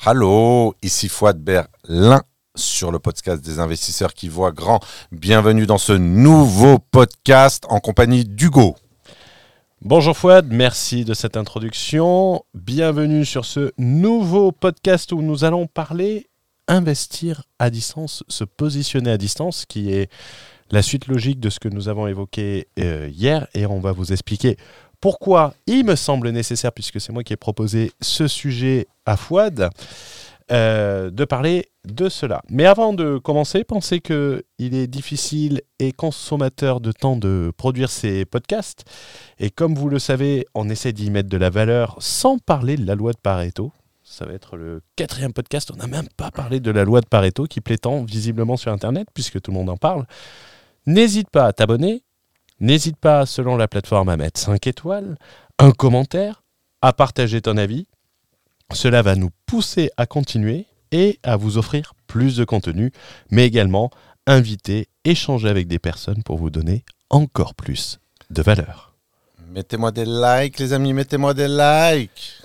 Allô, ici Fouad Berlin sur le podcast des investisseurs qui voient grand. Bienvenue dans ce nouveau podcast en compagnie d'Hugo. Bonjour Fouad, merci de cette introduction. Bienvenue sur ce nouveau podcast où nous allons parler investir à distance, se positionner à distance, qui est la suite logique de ce que nous avons évoqué euh, hier et on va vous expliquer pourquoi il me semble nécessaire, puisque c'est moi qui ai proposé ce sujet à Fouad, euh, de parler de cela. Mais avant de commencer, pensez qu'il est difficile et consommateur de temps de produire ces podcasts. Et comme vous le savez, on essaie d'y mettre de la valeur sans parler de la loi de Pareto. Ça va être le quatrième podcast. On n'a même pas parlé de la loi de Pareto qui plaît tant visiblement sur Internet, puisque tout le monde en parle. N'hésite pas à t'abonner, N'hésite pas, selon la plateforme, à mettre 5 étoiles, un commentaire, à partager ton avis. Cela va nous pousser à continuer et à vous offrir plus de contenu, mais également inviter, échanger avec des personnes pour vous donner encore plus de valeur. Mettez-moi des likes, les amis, mettez-moi des likes.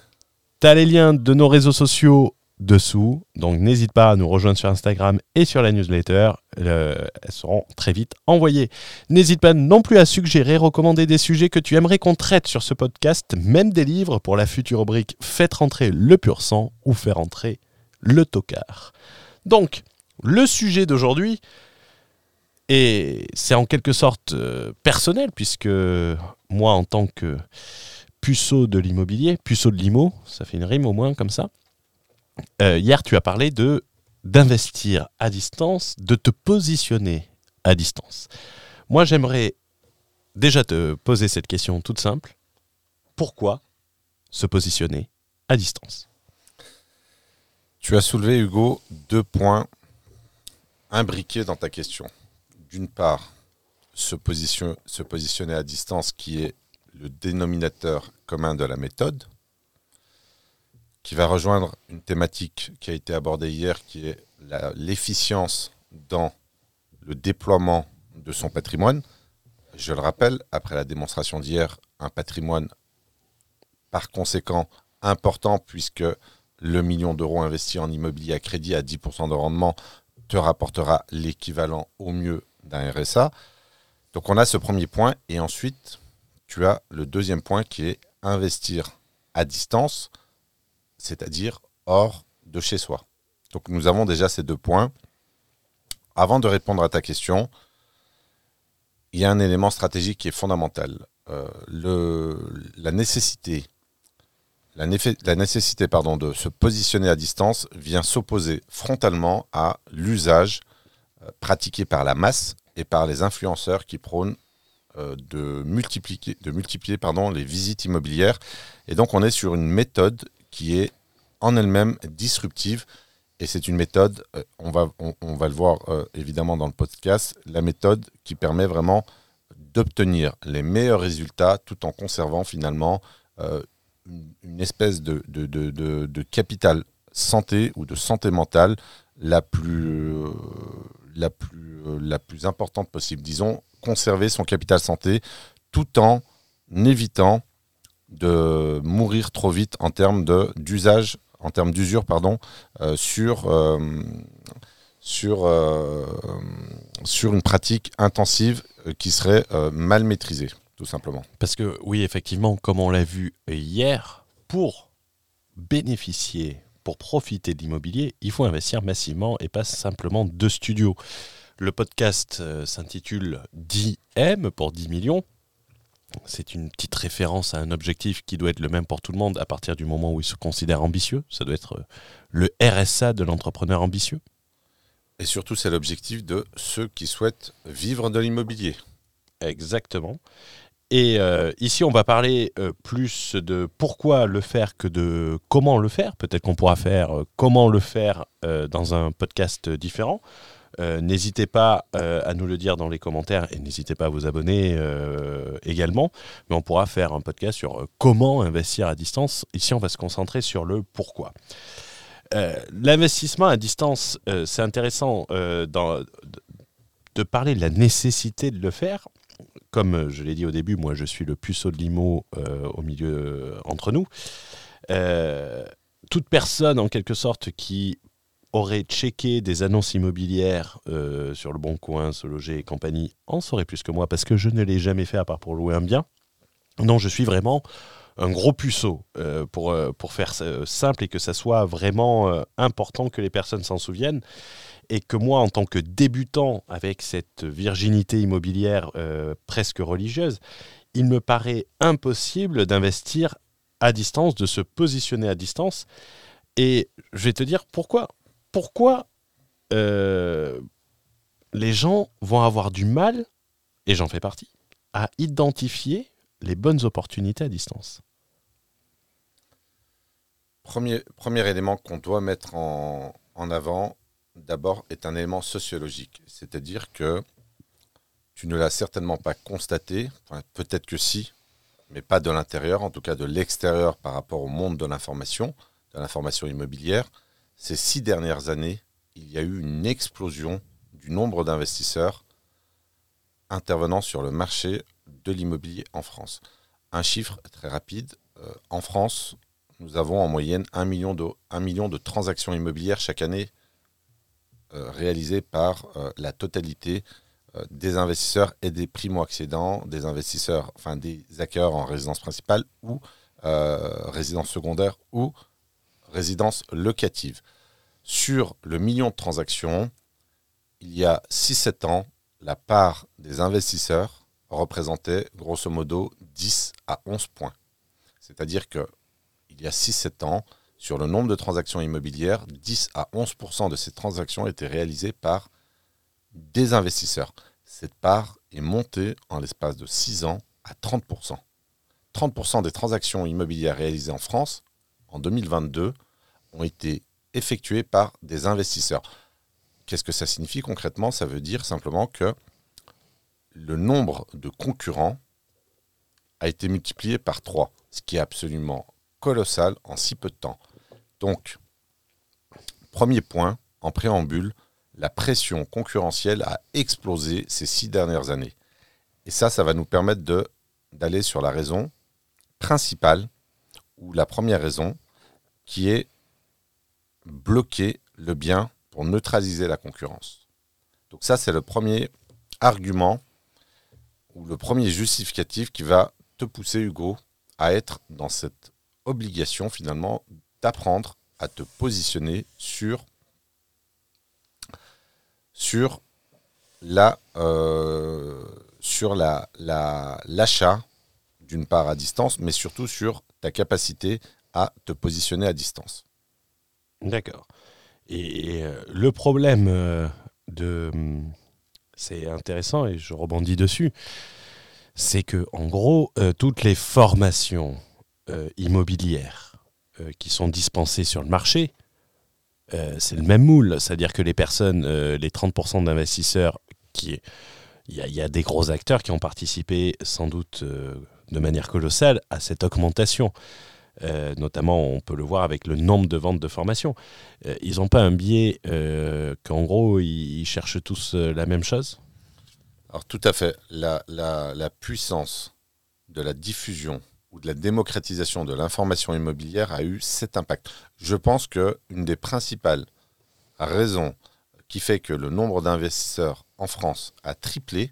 T'as les liens de nos réseaux sociaux dessous. Donc n'hésite pas à nous rejoindre sur Instagram et sur la newsletter. elles seront très vite envoyées. N'hésite pas non plus à suggérer, recommander des sujets que tu aimerais qu'on traite sur ce podcast, même des livres pour la future rubrique Faites rentrer le pur sang ou faire entrer le tocard. Donc, le sujet d'aujourd'hui, et c'est en quelque sorte euh, personnel, puisque moi, en tant que puceau de l'immobilier, puceau de l'IMO, ça fait une rime au moins comme ça, euh, hier, tu as parlé de d'investir à distance, de te positionner à distance. Moi, j'aimerais déjà te poser cette question toute simple. Pourquoi se positionner à distance? Tu as soulevé, Hugo, deux points imbriqués dans ta question. D'une part, se, se positionner à distance qui est le dénominateur commun de la méthode, qui va rejoindre une thématique qui a été abordée hier, qui est l'efficience dans le déploiement de son patrimoine. Je le rappelle, après la démonstration d'hier, un patrimoine par conséquent important puisque le million d'euros investi en immobilier à crédit à 10% de rendement te rapportera l'équivalent au mieux d'un RSA. Donc on a ce premier point et ensuite tu as le deuxième point qui est investir à distance c'est-à-dire hors de chez soi. Donc nous avons déjà ces deux points. Avant de répondre à ta question, il y a un élément stratégique qui est fondamental. Euh, la nécessité, de se positionner à distance vient s'opposer frontalement à l'usage euh, pratiqué par la masse et par les influenceurs qui prônent euh, de multiplier, de multiplier les visites immobilières. Et donc on est sur une méthode qui est en elle-même disruptive. Et c'est une méthode, euh, on, va, on, va le voir euh, évidemment dans le podcast, la méthode qui permet vraiment d'obtenir les meilleurs résultats tout en conservant finalement euh, une, espèce de, de, de, capital santé ou de santé mentale la plus, la, plus, la plus importante possible. Disons, conserver son capital santé tout en évitant de mourir trop vite en termes d'usage, en termes d'usure, pardon, euh, sur, euh, sur, euh, sur une pratique intensive qui serait mal maîtrisée, tout simplement. Parce que oui, effectivement, comme on l'a vu hier, pour bénéficier, pour profiter de l'immobilier, il faut investir massivement et pas simplement deux studios. Le podcast s'intitule 10M pour 10 millions c'est une petite référence à un objectif qui doit être le même pour tout le monde à partir du moment où il se considère ambitieux. Ça doit être euh, le RSA de l'entrepreneur ambitieux. Et surtout, c'est l'objectif de ceux qui souhaitent vivre de l'immobilier. Exactement. Et euh, ici, on va parler euh, plus de pourquoi le faire que de comment le faire. Peut-être qu'on pourra faire comment le faire dans un podcast différent. Euh, n'hésitez pas euh, à nous le dire dans les commentaires et n'hésitez pas à vous abonner euh, également. Mais on pourra faire un podcast sur comment investir à distance. Ici, on va se concentrer sur le pourquoi. L'investissement à distance, c'est intéressant de parler de la nécessité de le faire. Comme je l'ai dit au début, moi je suis le puceau de l'IMO au milieu entre nous. toute personne en quelque sorte qui aurait checké des annonces immobilières euh, sur le Bon Coin, Se Loger et compagnie en saurait plus que moi parce que je ne l'ai jamais fait à part pour louer un bien. Non, je suis vraiment un gros puceau euh, pour, euh, pour faire simple et que ça soit vraiment important que les personnes s'en souviennent. Et que moi, en tant que débutant avec cette virginité immobilière presque religieuse, il me paraît impossible d'investir à distance, de se positionner à distance. Et je vais te dire pourquoi pourquoi euh, les gens vont avoir du mal, et j'en fais partie, à identifier les bonnes opportunités à distance? Premier, premier élément qu'on doit mettre en, avant, d'abord, est un élément sociologique. C'est-à-dire que tu ne l'as certainement pas constaté, peut-être que si, mais pas de l'intérieur, en tout cas de l'extérieur par rapport au monde de l'information, de l'information immobilière ces six dernières années, il y a eu une explosion du nombre d'investisseurs intervenant sur le marché de l'immobilier en France. Un chiffre très rapide, euh, en France, nous avons en moyenne un million de, million de transactions immobilières chaque année euh, réalisées par euh, la totalité des investisseurs et des primo-accédants, des investisseurs, enfin des acquéreurs en résidence principale ou résidence secondaire ou résidence locative. Sur le million de transactions, il y a 6-7 ans, la part des investisseurs représentait grosso modo 10 à 11 points. C'est-à-dire que il y a 6-7 ans, sur le nombre de transactions immobilières, 10 à 11% de ces transactions étaient réalisées par des investisseurs. Cette part est montée en l'espace de 6 ans à 30% 30% des transactions immobilières réalisées en France en 2022 ont été effectuées par des investisseurs. Qu'est-ce que ça signifie concrètement? Ça veut dire simplement que le nombre de concurrents a été multiplié par 3, ce qui est absolument colossal en si peu de temps. Donc, premier point, en préambule, la pression concurrentielle a explosé ces six dernières années. Et ça, ça va nous permettre d'aller sur la raison principale, ou la première raison, qui est bloquer le bien pour neutraliser la concurrence. Donc ça, c'est le premier argument ou le premier justificatif qui va te pousser, Hugo, à être dans cette obligation finalement d'apprendre à te positionner sur, sur la, euh, la, l'achat d'une part à distance, mais surtout sur ta capacité à te positionner à distance. D'accord. Et, euh, le problème euh, de. C'est intéressant et je rebondis dessus. C'est que, en gros, euh, toutes les formations immobilières qui sont dispensées sur le marché, c'est le même moule. C'est-à-dire que les personnes, les 30% d'investisseurs. Il y, a des gros acteurs qui ont participé sans doute de manière colossale à cette augmentation. Euh, notamment, on peut le voir avec le nombre de ventes de formation. Euh, ils n'ont pas un biais euh, qu'en gros, ils, cherchent tous la même chose? Alors tout à fait. La, la, puissance de la diffusion ou de la démocratisation de l'information immobilière a eu cet impact. Je pense qu'une des principales raisons qui fait que le nombre d'investisseurs en France a triplé,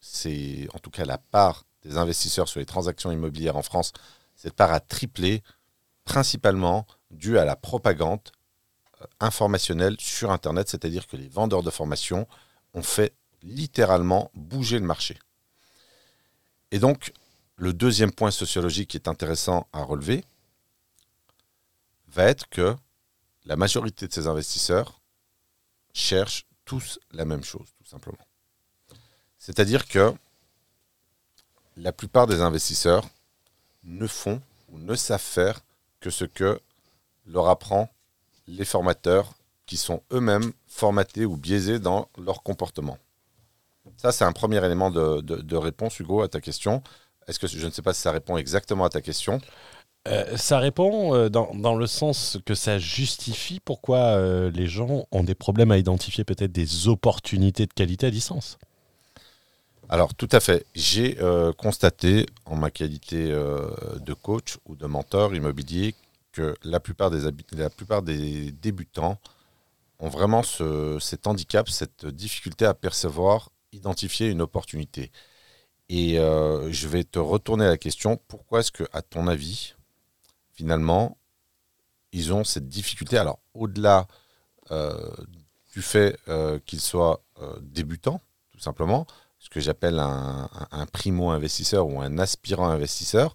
c'est en tout cas la part des investisseurs sur les transactions immobilières en France cette part a triplé, principalement dû à la propagande euh, informationnelle sur Internet, c'est-à-dire que les vendeurs de formation ont fait littéralement bouger le marché. Et donc, le deuxième point sociologique qui est intéressant à relever va être que la majorité de ces investisseurs cherchent tous la même chose, tout simplement. C'est-à-dire que la plupart des investisseurs ne font ou ne savent faire que ce que leur apprend les formateurs qui sont eux-mêmes formatés ou biaisés dans leur comportement. Ça, c'est un premier élément de, réponse, Hugo, à ta question. Est-ce que je ne sais pas si ça répond exactement à ta question euh, ça répond euh, dans, le sens que ça justifie pourquoi euh, les gens ont des problèmes à identifier peut-être des opportunités de qualité à distance. Alors tout à fait. J'ai euh, constaté en ma qualité euh, de coach ou de mentor immobilier que la plupart des, débutants ont vraiment ce, cet handicap, cette difficulté à percevoir, identifier une opportunité. Et euh, je vais te retourner la question, pourquoi est-ce que, à ton avis, finalement, ils ont cette difficulté? Alors, au-delà du fait qu'ils soient débutants, tout simplement, que j'appelle un, primo-investisseur ou un aspirant investisseur,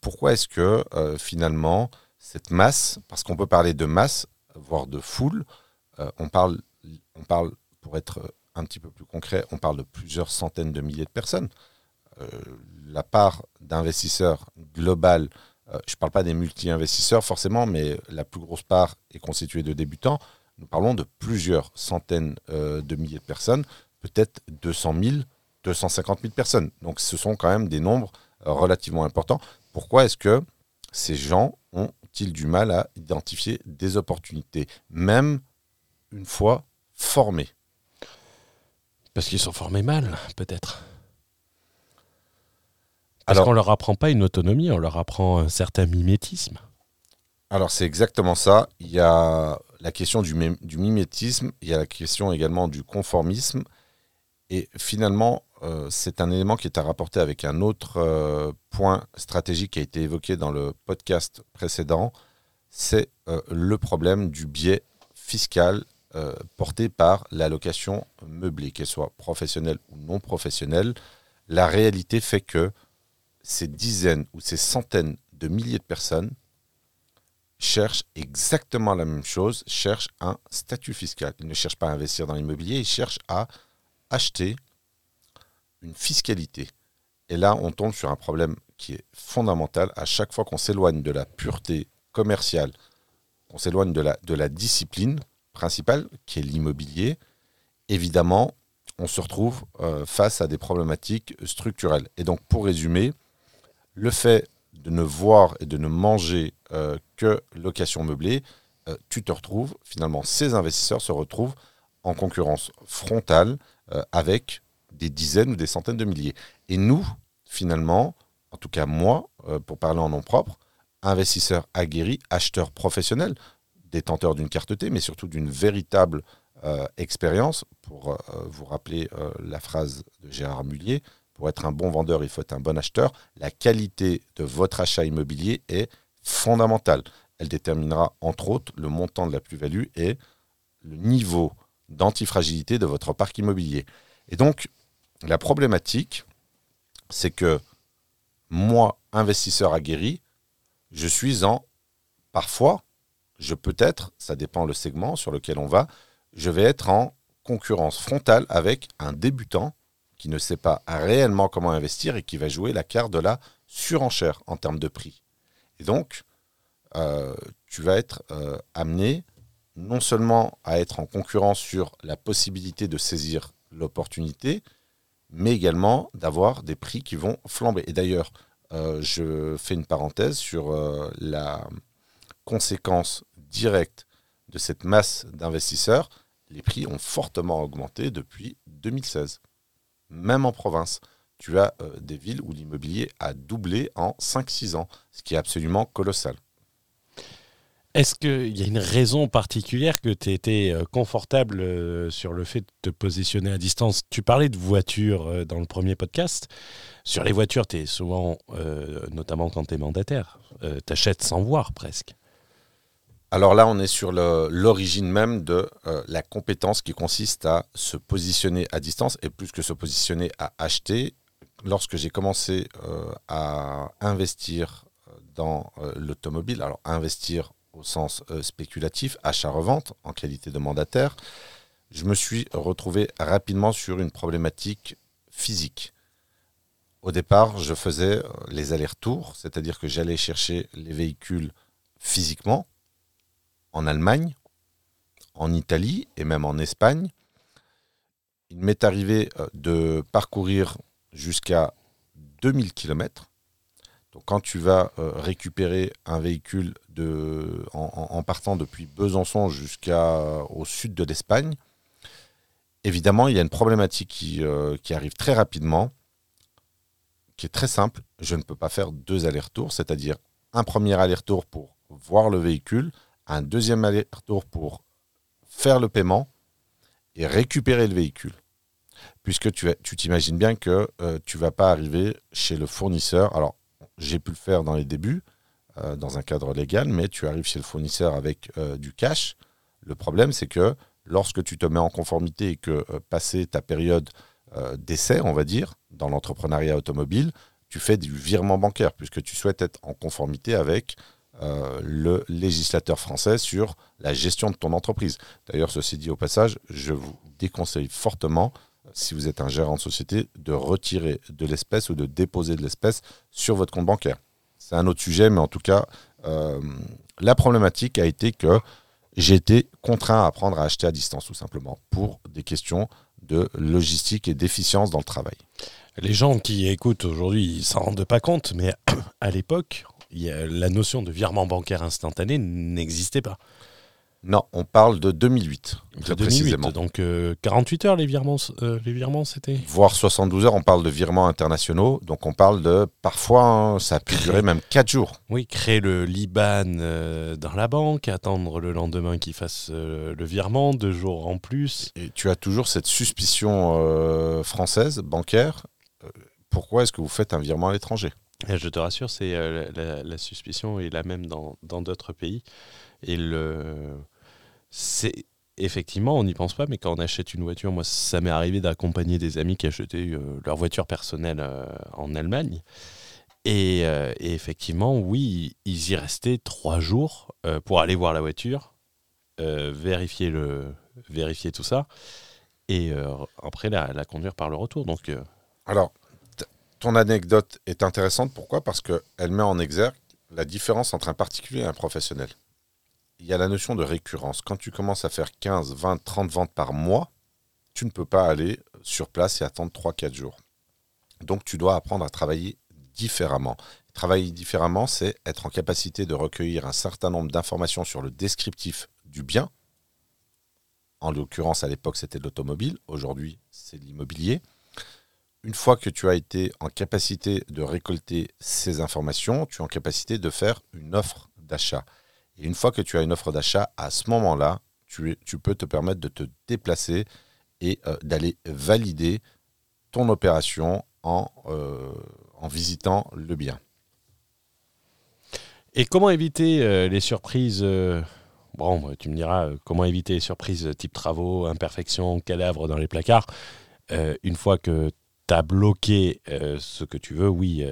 pourquoi est-ce que, finalement, cette masse, parce qu'on peut parler de masse, voire de foule, on, parle, on parle, pour être un petit peu plus concret, on parle de plusieurs centaines de milliers de personnes. Euh, la part d'investisseurs global, euh, je ne parle pas des multi-investisseurs forcément, mais la plus grosse part est constituée de débutants. Nous parlons de plusieurs centaines euh, de milliers de personnes, peut-être 200 000, 250 000 personnes. Donc ce sont quand même des nombres relativement importants. Pourquoi est-ce que ces gens ont-ils du mal à identifier des opportunités, même une fois formés Parce qu'ils sont formés mal, peut-être. Parce qu'on leur apprend pas une autonomie, on leur apprend un certain mimétisme. Alors c'est exactement ça. Il y a la question du, mimétisme, il y a la question également du conformisme. Et finalement, euh, c'est un élément qui est à rapporter avec un autre euh, point stratégique qui a été évoqué dans le podcast précédent. C'est euh, le problème du biais fiscal porté par l'allocation meublée, qu'elle soit professionnelle ou non professionnelle. La réalité fait que ces dizaines ou ces centaines de milliers de personnes cherchent exactement la même chose, cherchent un statut fiscal. Ils ne cherchent pas à investir dans l'immobilier, ils cherchent à acheter une fiscalité. Et là, on tombe sur un problème qui est fondamental. À chaque fois qu'on s'éloigne de la pureté commerciale, qu'on s'éloigne de la, discipline principale, qui est l'immobilier, évidemment, on se retrouve euh, face à des problématiques structurelles. Et donc, pour résumer, le fait de ne voir et de ne manger euh, que location meublée, euh, tu te retrouves, finalement, ces investisseurs se retrouvent en concurrence frontale avec des dizaines ou des centaines de milliers. Et nous, finalement, en tout cas moi, pour parler en nom propre, investisseurs aguerris, acheteurs professionnels, détenteurs d'une carte T, mais surtout d'une véritable expérience, pour vous rappeler la phrase de Gérard Mullier, pour être un bon vendeur, il faut être un bon acheteur. La qualité de votre achat immobilier est fondamentale. Elle déterminera entre autres le montant de la plus-value et le niveau d'antifragilité de votre parc immobilier. Et donc, la problématique, c'est que moi, investisseur aguerri, je suis en, parfois, je peux être, ça dépend le segment sur lequel on va, je vais être en concurrence frontale avec un débutant qui ne sait pas réellement comment investir et qui va jouer la carte de la surenchère en termes de prix. Et donc, euh, tu vas être euh, amené non seulement à être en concurrence sur la possibilité de saisir l'opportunité, mais également d'avoir des prix qui vont flamber. Et d'ailleurs, euh, je fais une parenthèse sur la conséquence directe de cette masse d'investisseurs. Les prix ont fortement augmenté depuis 2016 même en province. Tu as euh, des villes où l'immobilier a doublé en 5-6 ans, ce qui est absolument colossal. Est-ce qu'il y a une raison particulière que tu étais euh, confortable euh, sur le fait de te positionner à distance? Tu parlais de voitures dans le premier podcast. Sur les voitures, tu es souvent, notamment quand tu es mandataire, tu achètes sans voir presque. Alors là, on est sur l'origine même de euh, la compétence qui consiste à se positionner à distance et plus que se positionner à acheter. Lorsque j'ai commencé euh, à investir euh, dans l'automobile, alors investir au sens spéculatif, achat-revente en qualité de mandataire, je me suis retrouvé rapidement sur une problématique physique. Au départ, je faisais les allers-retours, c'est-à-dire que j'allais chercher les véhicules physiquement en Allemagne, en Italie et même en Espagne. Il m'est arrivé euh, de parcourir jusqu'à 2000 km. Donc quand tu vas euh, récupérer un véhicule en, partant depuis Besançon jusqu'au sud de l'Espagne, évidemment, il y a une problématique qui, euh, qui, arrive très rapidement, qui est très simple. Je ne peux pas faire deux allers-retours, c'est-à-dire un premier aller-retour pour voir le véhicule, un deuxième aller-retour pour faire le paiement et récupérer le véhicule. Puisque tu t'imagines bien que euh, tu vas pas arriver chez le fournisseur. Alors, j'ai pu le faire dans les débuts, euh, dans un cadre légal, mais tu arrives chez le fournisseur avec euh, du cash. Le problème, c'est que lorsque tu te mets en conformité et que, passé ta période d'essai, on va dire, dans l'entrepreneuriat automobile, tu fais du virement bancaire, puisque tu souhaites être en conformité avec euh, le législateur français sur la gestion de ton entreprise. D'ailleurs, ceci dit au passage, je vous déconseille fortement, si vous êtes un gérant de société, de retirer de l'espèce ou de déposer de l'espèce sur votre compte bancaire. C'est un autre sujet, mais en tout cas, euh, la problématique a été que j'ai été contraint à apprendre à acheter à distance, tout simplement, pour des questions de logistique et d'efficience dans le travail. Les gens qui écoutent aujourd'hui, ils s'en rendent pas compte, mais à l'époque, la notion de virement bancaire instantané n'existait pas. Non, on parle de 2008. De 2008, donc 48 euh, heures les virements, euh, les virements c'était Voire 72 heures, on parle de virements internationaux, donc on parle de, parfois, hein, ça a pu durer même 4 jours. Oui, créer le Liban euh, dans la banque, attendre le lendemain qu'il fasse le virement, deux jours en plus. Et tu as toujours cette suspicion française, bancaire, pourquoi est-ce que vous faites un virement à l'étranger? Je te rassure, c'est euh, la, suspicion est la même dans d'autres pays. Et le, c'est effectivement, on n'y pense pas, mais quand on achète une voiture, moi, ça m'est arrivé d'accompagner des amis qui achetaient euh, leur voiture personnelle euh, en Allemagne. Et, et, effectivement, oui, ils y restaient trois jours pour aller voir la voiture, vérifier, le, vérifier tout ça, et après la, la, conduire par le retour. Donc, Alors, ton anecdote est intéressante. Pourquoi? Parce qu'elle met en exergue la différence entre un particulier et un professionnel. Il y a la notion de récurrence. Quand tu commences à faire 15, 20, 30 ventes par mois, tu ne peux pas aller sur place et attendre 3-4 jours. Donc tu dois apprendre à travailler différemment. Travailler différemment, c'est être en capacité de recueillir un certain nombre d'informations sur le descriptif du bien. En l'occurrence, à l'époque, c'était l'automobile. Aujourd'hui, c'est l'immobilier une fois que tu as été en capacité de récolter ces informations, tu es en capacité de faire une offre d'achat. Une fois que tu as une offre d'achat, à ce moment-là, tu, peux te permettre de te déplacer et euh, d'aller valider ton opération en, euh, en visitant le bien. Et comment éviter euh, les surprises Bon, tu me diras, comment éviter les surprises type travaux, imperfections, cadavres dans les placards une fois que tu bloqué euh, ce que tu veux, oui,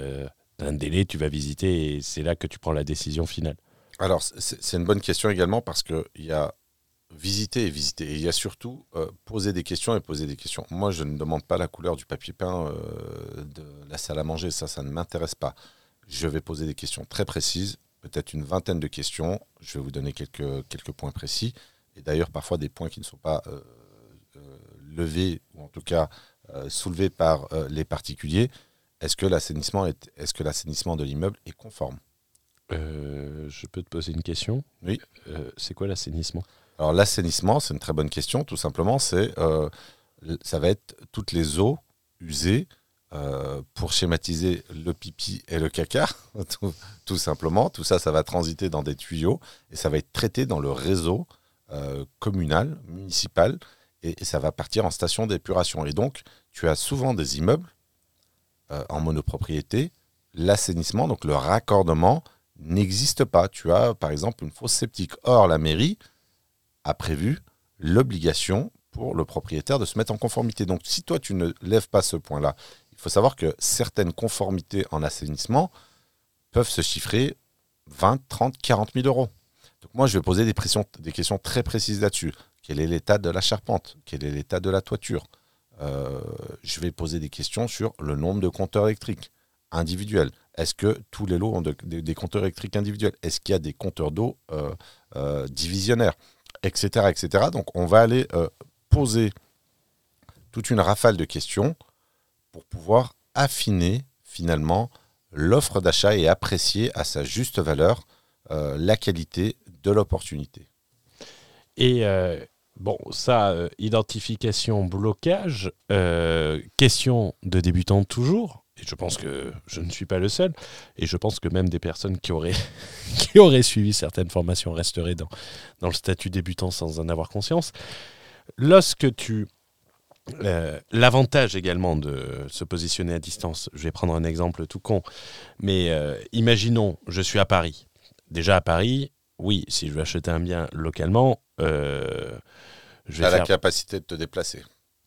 un délai, tu vas visiter et c'est là que tu prends la décision finale. Alors, c'est une bonne question également parce qu'il y a visiter et visiter. Et il y a surtout euh, poser des questions et poser des questions. Moi, je ne demande pas la couleur du papier peint de la salle à manger. Ça, ça ne m'intéresse pas. Je vais poser des questions très précises, peut-être une vingtaine de questions. Je vais vous donner quelques, quelques points précis. Et d'ailleurs, parfois des points qui ne sont pas levés, ou en tout cas euh, soulevé par euh, les particuliers, est-ce que l'assainissement est, est-ce que l'assainissement de l'immeuble est conforme? Euh, Je peux te poser une question. Oui. c'est quoi l'assainissement? Alors l'assainissement, c'est une très bonne question. Tout simplement, c'est ça va être toutes les eaux usées pour schématiser le pipi et le caca, tout, simplement. Tout ça, ça va transiter dans des tuyaux et ça va être traité dans le réseau communal, municipal, et, ça va partir en station d'épuration. Et donc, tu as souvent des immeubles euh, en monopropriété, l'assainissement, donc le raccordement, n'existe pas. Tu as, par exemple, une fosse septique. Or, la mairie a prévu l'obligation pour le propriétaire de se mettre en conformité. Donc, si toi, tu ne lèves pas ce point-là, il faut savoir que certaines conformités en assainissement peuvent se chiffrer 20, 30, 40 000 euros. Donc moi, je vais poser des, des questions très précises là-dessus. Quel est l'état de la charpente? Quel est l'état de la toiture? Euh, Je vais poser des questions sur le nombre de compteurs électriques individuels. Est-ce que tous les lots ont des, compteurs électriques individuels? Est-ce qu'il y a des compteurs d'eau euh, euh, divisionnaires? Etc. etc. Donc on va aller poser toute une rafale de questions pour pouvoir affiner finalement l'offre d'achat et apprécier à sa juste valeur la qualité de l'opportunité. Et Bon, ça, euh, identification, blocage, euh, question de débutant toujours. Et je pense que je ne suis pas le seul, et je pense que même des personnes qui auraient, qui auraient suivi certaines formations resteraient dans, dans le statut débutant sans en avoir conscience. Lorsque tu... euh, L'avantage également de se positionner à distance, je vais prendre un exemple tout con, mais euh, imaginons, je suis à Paris. Déjà à Paris, oui, si je veux acheter un bien localement, euh, je Tu vais as la capacité de te déplacer.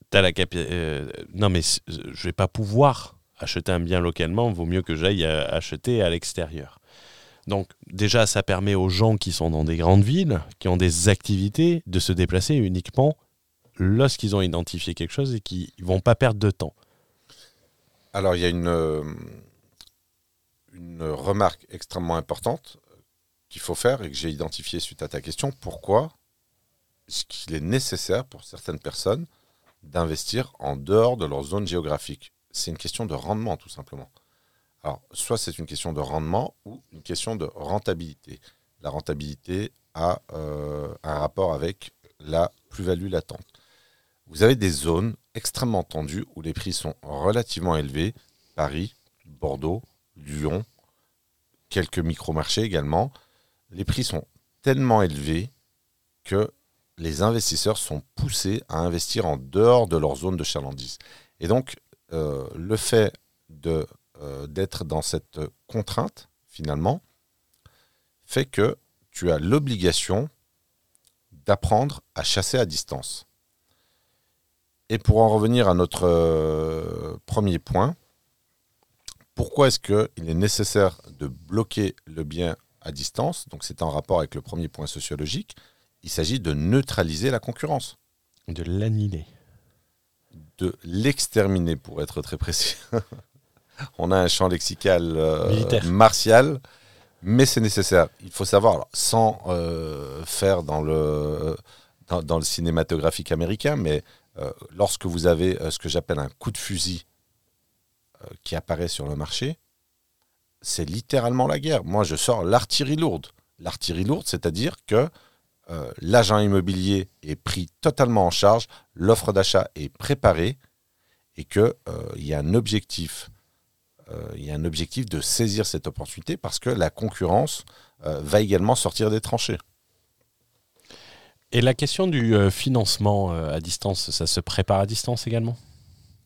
T'as la capi- euh, non, mais je vais pas pouvoir acheter un bien localement. Vaut mieux que j'aille euh, acheter à l'extérieur. Donc déjà, ça permet aux gens qui sont dans des grandes villes, qui ont des activités, de se déplacer uniquement lorsqu'ils ont identifié quelque chose et qui vont pas perdre de temps. Alors, il y a une, euh, une remarque extrêmement importante qu'il faut faire et que j'ai identifiée suite à ta question. Pourquoi est-ce qu'il est nécessaire pour certaines personnes d'investir en dehors de leur zone géographique? C'est une question de rendement, tout simplement. Alors, soit c'est une question de rendement ou une question de rentabilité. La rentabilité a euh, un rapport avec la plus-value latente. Vous avez des zones extrêmement tendues où les prix sont relativement élevés. Paris, Bordeaux, Lyon, quelques micro-marchés également. Les prix sont tellement élevés que les investisseurs sont poussés à investir en dehors de leur zone de chalandise. Et donc, euh, le fait de, euh, d'être dans cette contrainte, finalement, fait que tu as l'obligation d'apprendre à chasser à distance. Et pour en revenir à notre euh, premier point, pourquoi est-ce qu'il est nécessaire de bloquer le bien à distance? Donc c'est en rapport avec le premier point sociologique. Il s'agit de neutraliser la concurrence, De l'annihiler. De l'exterminer pour être très précis. On a un champ lexical euh, martial, mais c'est nécessaire. Il faut savoir, alors, sans euh, faire dans le, dans, dans le cinématographique américain, mais euh, lorsque vous avez ce que j'appelle un coup de fusil qui apparaît sur le marché, c'est littéralement la guerre. Moi, je sors l'artillerie lourde. L'artillerie lourde, c'est-à-dire que euh, l'agent immobilier est pris totalement en charge, l'offre d'achat est préparée et qu'il y a un objectif. euh, Il y a un objectif de saisir cette opportunité parce que la concurrence euh, va également sortir des tranchées. Et la question du euh, financement euh, à distance, ça se prépare à distance également?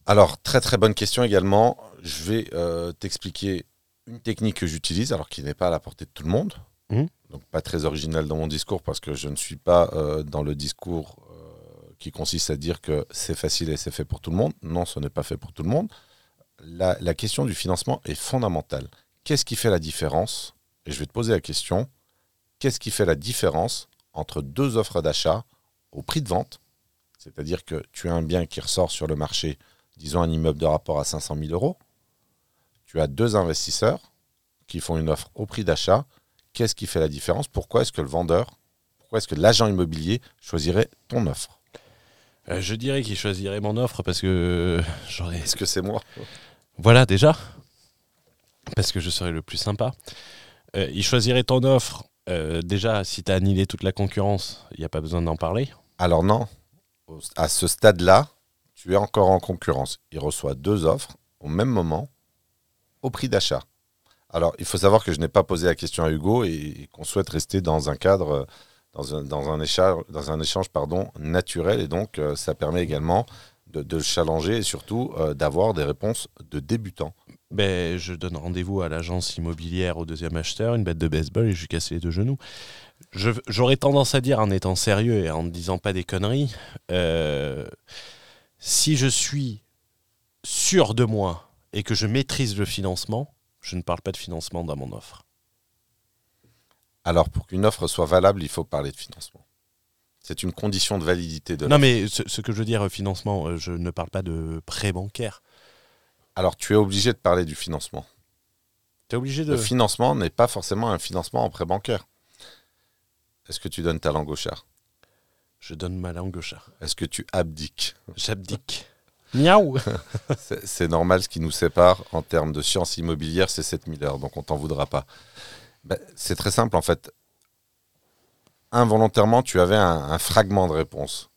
Alors, très très bonne question également. Je vais euh, t'expliquer une technique que j'utilise, alors qui n'est pas à la portée de tout le monde. Mhm. Pas très original dans mon discours parce que je ne suis pas euh, dans le discours euh, qui consiste à dire que c'est facile et c'est fait pour tout le monde. Non, ce n'est pas fait pour tout le monde. La question du financement est fondamentale. Qu'est-ce qui fait la différence? Et je vais te poser la question qu'est-ce qui fait la différence entre deux offres d'achat au prix de vente? C'est-à-dire que tu as un bien qui ressort sur le marché disons un immeuble de rapport à 500 000 euros, tu as deux investisseurs qui font une offre au prix d'achat. Qu'est-ce qui fait la différence? Pourquoi est-ce que le vendeur, pourquoi est-ce que l'agent immobilier choisirait ton offre? Euh, Je dirais qu'il choisirait mon offre parce que euh, j'aurais Est-ce que c'est moi? Voilà, déjà. Parce que je serais le plus sympa. Euh, il choisirait ton offre. euh, déjà, si tu as annihilé toute la concurrence, il n'y a pas besoin d'en parler. Alors non, à ce stade-là, tu es encore en concurrence. Il reçoit deux offres au même moment au prix d'achat. Alors, il faut savoir que je n'ai pas posé la question à Hugo et, qu'on souhaite rester dans un cadre, euh, dans un, échange, pardon, naturel. Et donc, euh, ça permet également de, le challenger et surtout euh, d'avoir des réponses de débutants. Ben, je donne rendez-vous à l'agence immobilière au deuxième acheteur, une bête de baseball et je lui casse les deux genoux. J'aurais tendance à dire, en étant sérieux et en ne disant pas des conneries, si je suis sûr de moi et que je maîtrise le financement, je ne parle pas de financement dans mon offre. Alors, pour qu'une offre soit valable, il faut parler de financement. C'est une condition de validité de Non, mais ce, ce que je veux dire, euh, financement, euh, je ne parle pas de prêt bancaire. Alors, tu es obligé de parler du financement. Tu es obligé de. Le financement n'est pas forcément un financement en prêt bancaire. Est-ce que tu donnes ta langue au chat? Je donne ma langue au chat. Est-ce que tu abdiques? J'abdique. Miaou C'est normal, ce qui nous sépare en termes de sciences immobilières, c'est 7000 heures, donc on t'en voudra pas. Ben, c'est très simple en fait. Involontairement, tu avais un, fragment de réponse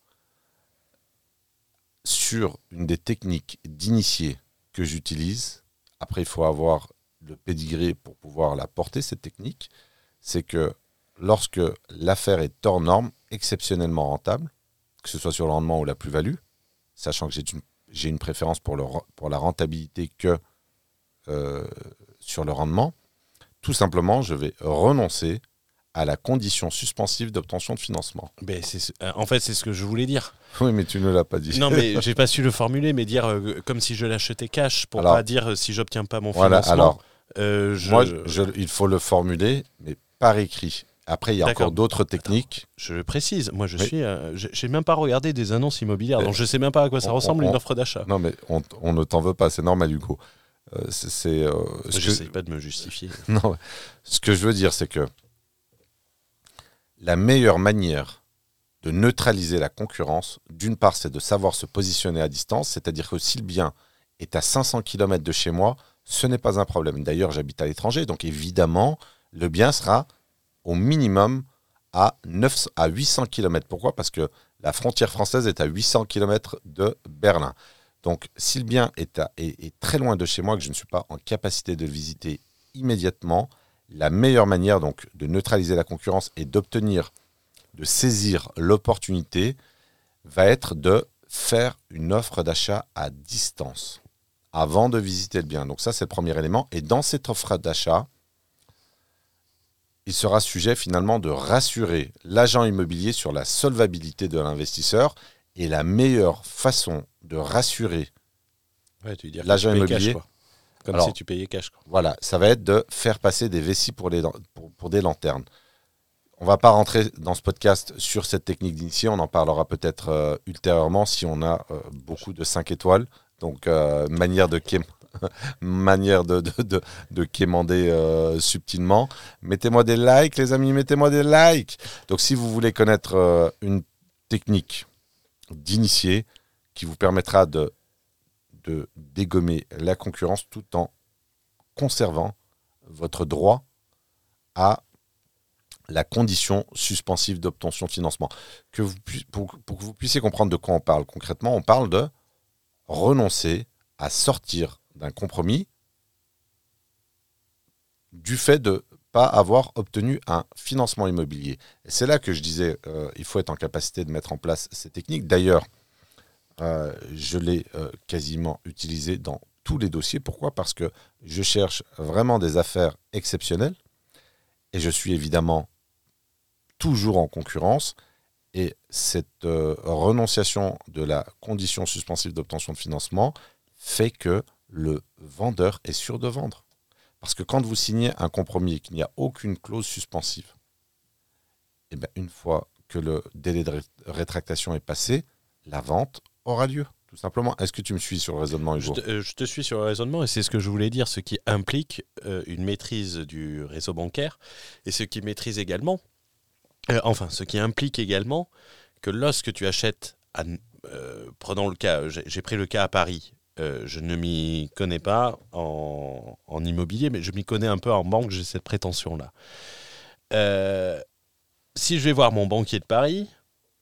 sur une des techniques d'initié que j'utilise après il faut avoir le pédigré pour pouvoir la porter, cette technique, c'est que lorsque l'affaire est hors norme, exceptionnellement rentable, que ce soit sur le rendement ou la plus-value, sachant que j'ai une, j'ai une préférence pour, le, pour la rentabilité que euh, sur le rendement, tout simplement, je vais renoncer à la condition suspensive d'obtention de financement. Mais c'est, euh, en fait, c'est ce que je voulais dire. Oui, mais tu ne l'as pas dit. Non, mais j'ai pas su le formuler, mais dire euh, comme si je l'achetais cash pour Alors- pas dire euh, si j'obtiens pas mon Voilà, financement. alors, je, moi, je- il faut le formuler, mais par écrit. Après, il y a encore d'autres techniques. je le précise. Moi, je Oui. suis. euh, j'ai même pas regardé des annonces immobilières, donc je sais même pas à quoi ça on- ressemble on- une offre d'achat. Non, mais on, on ne t'en veut pas, c'est normal, Hugo. Euh, c'est, euh, que- J'essaie pas de me justifier. Non, ce que je veux dire, c'est que la meilleure manière de neutraliser la concurrence, d'une part, c'est de savoir se positionner à distance, c'est-à-dire que si le bien est à 500 km de chez moi, ce n'est pas un problème. D'ailleurs, j'habite à l'étranger, donc évidemment, le bien sera au minimum à, 900 à 800 km. Pourquoi? Parce que la frontière française est à 800 km de Berlin. Donc, si le bien est, à- est très loin de chez moi, que je ne suis pas en capacité de le visiter immédiatement, la meilleure manière donc de neutraliser la concurrence et d'obtenir, de saisir l'opportunité, va être de faire une offre d'achat à distance avant de visiter le bien. Donc ça, c'est le premier élément. Et dans cette offre d'achat, il sera sujet finalement de rassurer l'agent immobilier sur la solvabilité de l'investisseur. Et la meilleure façon de rassurer Ouais, L'agent immobilier. cash. Comme Alors- si tu payais cash. quoi. Voilà, ça va être de faire passer des vessies pour, les, pour, pour des lanternes. On va pas rentrer dans ce podcast sur cette technique d'initié, on en parlera peut-être euh, ultérieurement si on a euh, beaucoup de 5 étoiles. Donc, euh, manière de manière de, de, de, de quémander euh, subtilement. Mettez-moi des likes, les amis, mettez-moi des likes. Donc, si vous voulez connaître euh, une technique d'initié qui vous permettra de, de dégommer la concurrence tout en conservant votre droit à la condition suspensive d'obtention de financement. Que vous pour que vous puissiez comprendre de quoi on parle concrètement, on parle de renoncer à sortir d'un compromis du fait de pas avoir obtenu un financement immobilier. C'est là que je disais, euh, il faut être en capacité de mettre en place ces techniques. D'ailleurs, euh, je l'ai euh, quasiment utilisé dans tous les dossiers. Pourquoi? Parce que je cherche vraiment des affaires exceptionnelles et je suis évidemment toujours en concurrence. Et cette renonciation de la condition suspensive d'obtention de financement fait que le vendeur est sûr de vendre. Parce que quand vous signez un compromis et qu'il n'y a aucune clause suspensive, eh ben, une fois que le délai de ré- rétractation est passé, la vente aura lieu, tout simplement. Est-ce que tu me suis sur le raisonnement, Je Hugo te, euh, je te suis sur le raisonnement et c'est ce que je voulais dire, ce qui implique euh, une maîtrise du réseau bancaire et ce qui maîtrise également, euh, enfin, ce qui implique également que lorsque tu achètes, à- prenons le cas, j'ai pris le cas à Paris, euh, je ne m'y connais pas en, immobilier, mais je m'y connais un peu en banque, j'ai cette prétention-là. Euh, si je vais voir mon banquier de Paris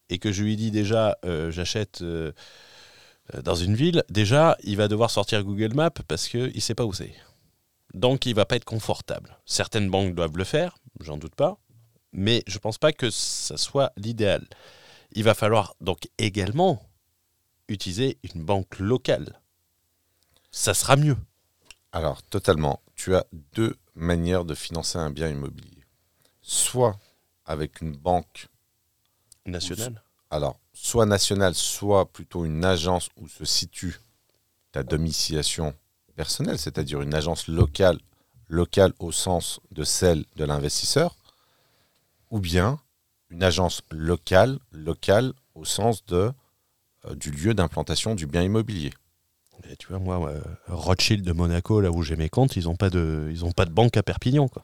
et que je lui dis déjà, euh, j'achète dans une ville, déjà, il va devoir sortir Google Maps parce qu'il ne sait pas où c'est. Donc, il va pas être confortable. Certaines banques doivent le faire, j'en doute pas, mais je pense pas que ça soit l'idéal. Il va falloir donc également utiliser une banque locale. Ça sera mieux. Alors, totalement. Tu as deux manières de financer un bien immobilier. Soit avec une banque, National. alors, soit nationale, soit plutôt une agence où se situe ta domiciliation personnelle, c'est-à-dire une agence locale, locale au sens de celle de l'investisseur, ou bien une agence locale, locale au sens de, euh, du lieu d'implantation du bien immobilier. Et tu vois, moi, euh, Rothschild de Monaco, là où j'ai mes comptes, ils n'ont pas, de- ils ont pas de banque à Perpignan. Quoi.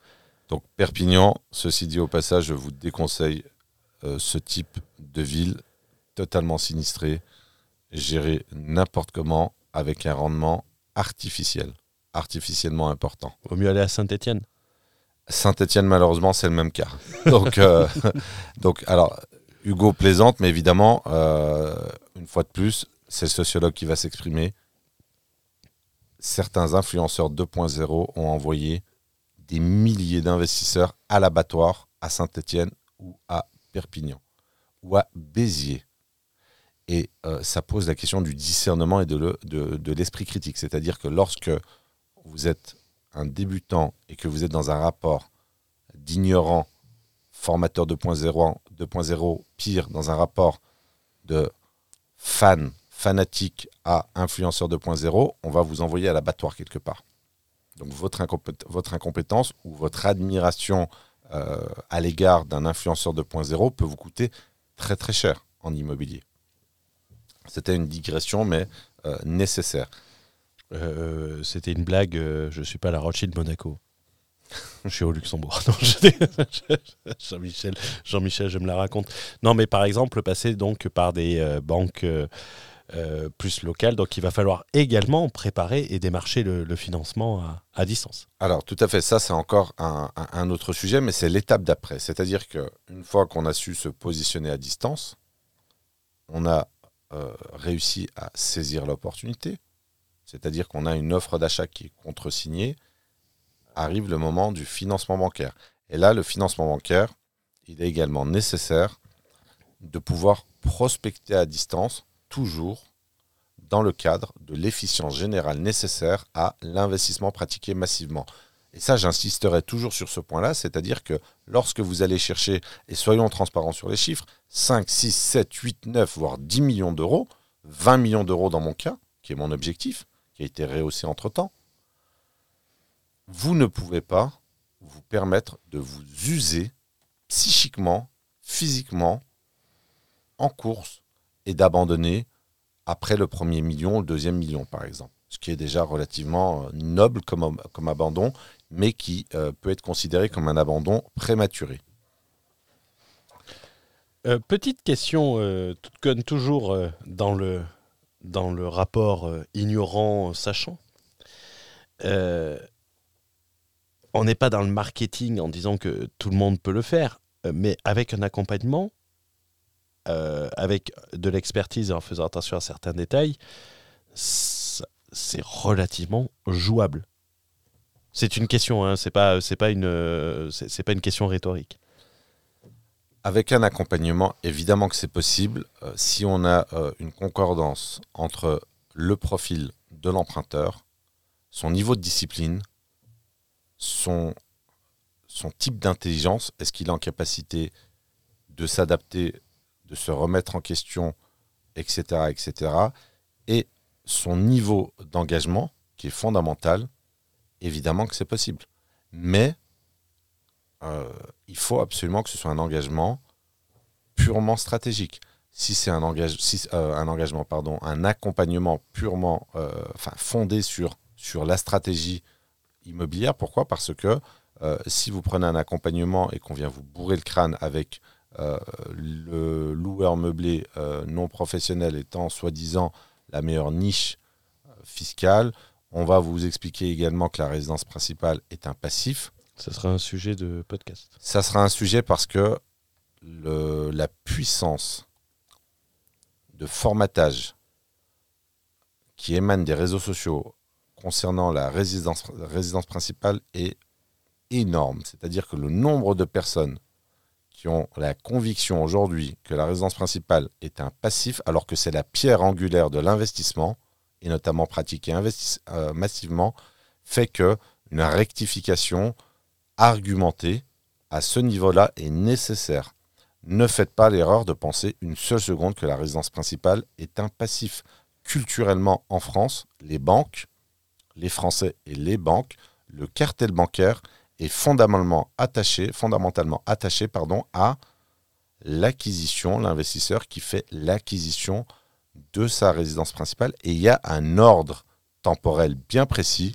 Donc Perpignan, ceci dit au passage, je vous déconseille euh, ce type de ville totalement sinistrée, gérée n'importe comment, avec un rendement artificiel, artificiellement important. Vaut mieux aller à Saint-Etienne. Saint-Étienne, malheureusement, c'est le même cas. Donc, euh, donc alors, Hugo plaisante, mais évidemment, euh, une fois de plus, c'est le sociologue qui va s'exprimer. Certains influenceurs 2.0 ont envoyé des milliers d'investisseurs à l'abattoir à Saint-Étienne ou à Perpignan ou à Béziers. Et euh, ça pose la question du discernement et de, de l'esprit critique. C'est-à-dire que lorsque vous êtes un débutant et que vous êtes dans un rapport d'ignorant, formateur 2.0, pire, dans un rapport de fan, fanatique à influenceur 2.0, on va vous envoyer à l'abattoir quelque part. Donc votre, votre incompétence ou votre admiration euh, à l'égard d'un influenceur 2.0 peut vous coûter très très cher en immobilier. C'était une digression, mais euh, nécessaire. Euh, c'était une blague, je ne suis pas la Rothschild Monaco. je suis au Luxembourg. Jean-Michel, Jean-Michel, je me la raconte. Non, mais par exemple, passer donc par des banques euh, plus local. Donc il va falloir également préparer et démarcher le, financement à, distance. Alors tout à fait, ça c'est encore un, autre sujet, mais c'est l'étape d'après. C'est-à-dire qu'une fois qu'on a su se positionner à distance, on a euh, réussi à saisir l'opportunité, c'est-à-dire qu'on a une offre d'achat qui est contresignée, arrive le moment du financement bancaire. Et là, le financement bancaire, il est également nécessaire de pouvoir prospecter à distance toujours dans le cadre de l'efficience générale nécessaire à l'investissement pratiqué massivement. Et ça, j'insisterai toujours sur ce point-là, c'est-à-dire que lorsque vous allez chercher, et soyons transparents sur les chiffres, 5, 6, 7, 8, 9, voire 10 millions d'euros, 20 millions d'euros dans mon cas, qui est mon objectif, qui a été rehaussé entre-temps, vous ne pouvez pas vous permettre de vous user psychiquement, physiquement, en course, et d'abandonner après le premier million, le deuxième million, par exemple. Ce qui est déjà relativement euh, noble comme, comme abandon, mais qui euh, peut être considéré comme un abandon prématuré. Euh, petite question, comme toujours dans, le, dans le rapport ignorant-sachant. on n'est pas dans le marketing en disant que tout le monde peut le faire, mais avec un accompagnement, euh, avec de l'expertise et en faisant attention à certains détails, c'est relativement jouable. C'est une question, hein, c'est pas, pas une, pas une question rhétorique. Avec un accompagnement, évidemment que c'est possible euh, si on a euh, une concordance entre le profil de l'emprunteur, son niveau de discipline, son, son type d'intelligence, est-ce qu'il est en capacité de s'adapter de se remettre en question, etc., etc. Et son niveau d'engagement, qui est fondamental, évidemment que c'est possible. Mais euh, il faut absolument que ce soit un engagement purement stratégique. Si c'est un, euh, un engagement, pardon, un accompagnement purement euh, fondé sur, sur la stratégie immobilière, pourquoi? Parce que si vous prenez un accompagnement et qu'on vient vous bourrer le crâne avec le loueur meublé euh, non professionnel étant soi-disant la meilleure niche euh, fiscale. On va vous expliquer également que la résidence principale est un passif. Ça sera un sujet de podcast. Ça sera un sujet parce que le, la puissance de formatage qui émane des réseaux sociaux concernant la résidence, résidence principale est énorme. C'est-à-dire que le nombre de personnes qui ont la conviction aujourd'hui que la résidence principale est un passif, alors que c'est la pierre angulaire de l'investissement, et notamment pratiqué euh, massivement, fait que une rectification argumentée à ce niveau-là est nécessaire. Ne faites pas l'erreur de penser une seule seconde que la résidence principale est un passif. Culturellement, en France, les banques, les Français et les banques, le cartel bancaire est fondamentalement attaché, fondamentalement attaché pardon, à l'acquisition, l'investisseur qui fait l'acquisition de sa résidence principale. Et il y a un ordre temporel bien précis.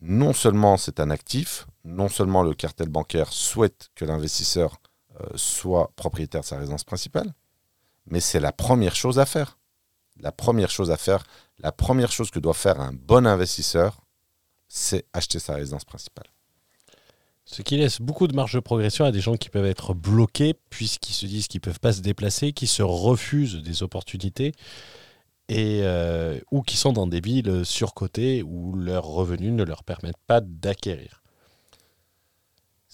Non seulement c'est un actif, non seulement le cartel bancaire souhaite que l'investisseur euh, soit propriétaire de sa résidence principale, mais c'est la première chose à faire. La première chose à faire, la première chose que doit faire un bon investisseur, c'est acheter sa résidence principale. Ce qui laisse beaucoup de marge de progression à des gens qui peuvent être bloqués puisqu'ils se disent qu'ils ne peuvent pas se déplacer, qui se refusent des opportunités et, euh, ou qui sont dans des villes surcotées où leurs revenus ne leur permettent pas d'acquérir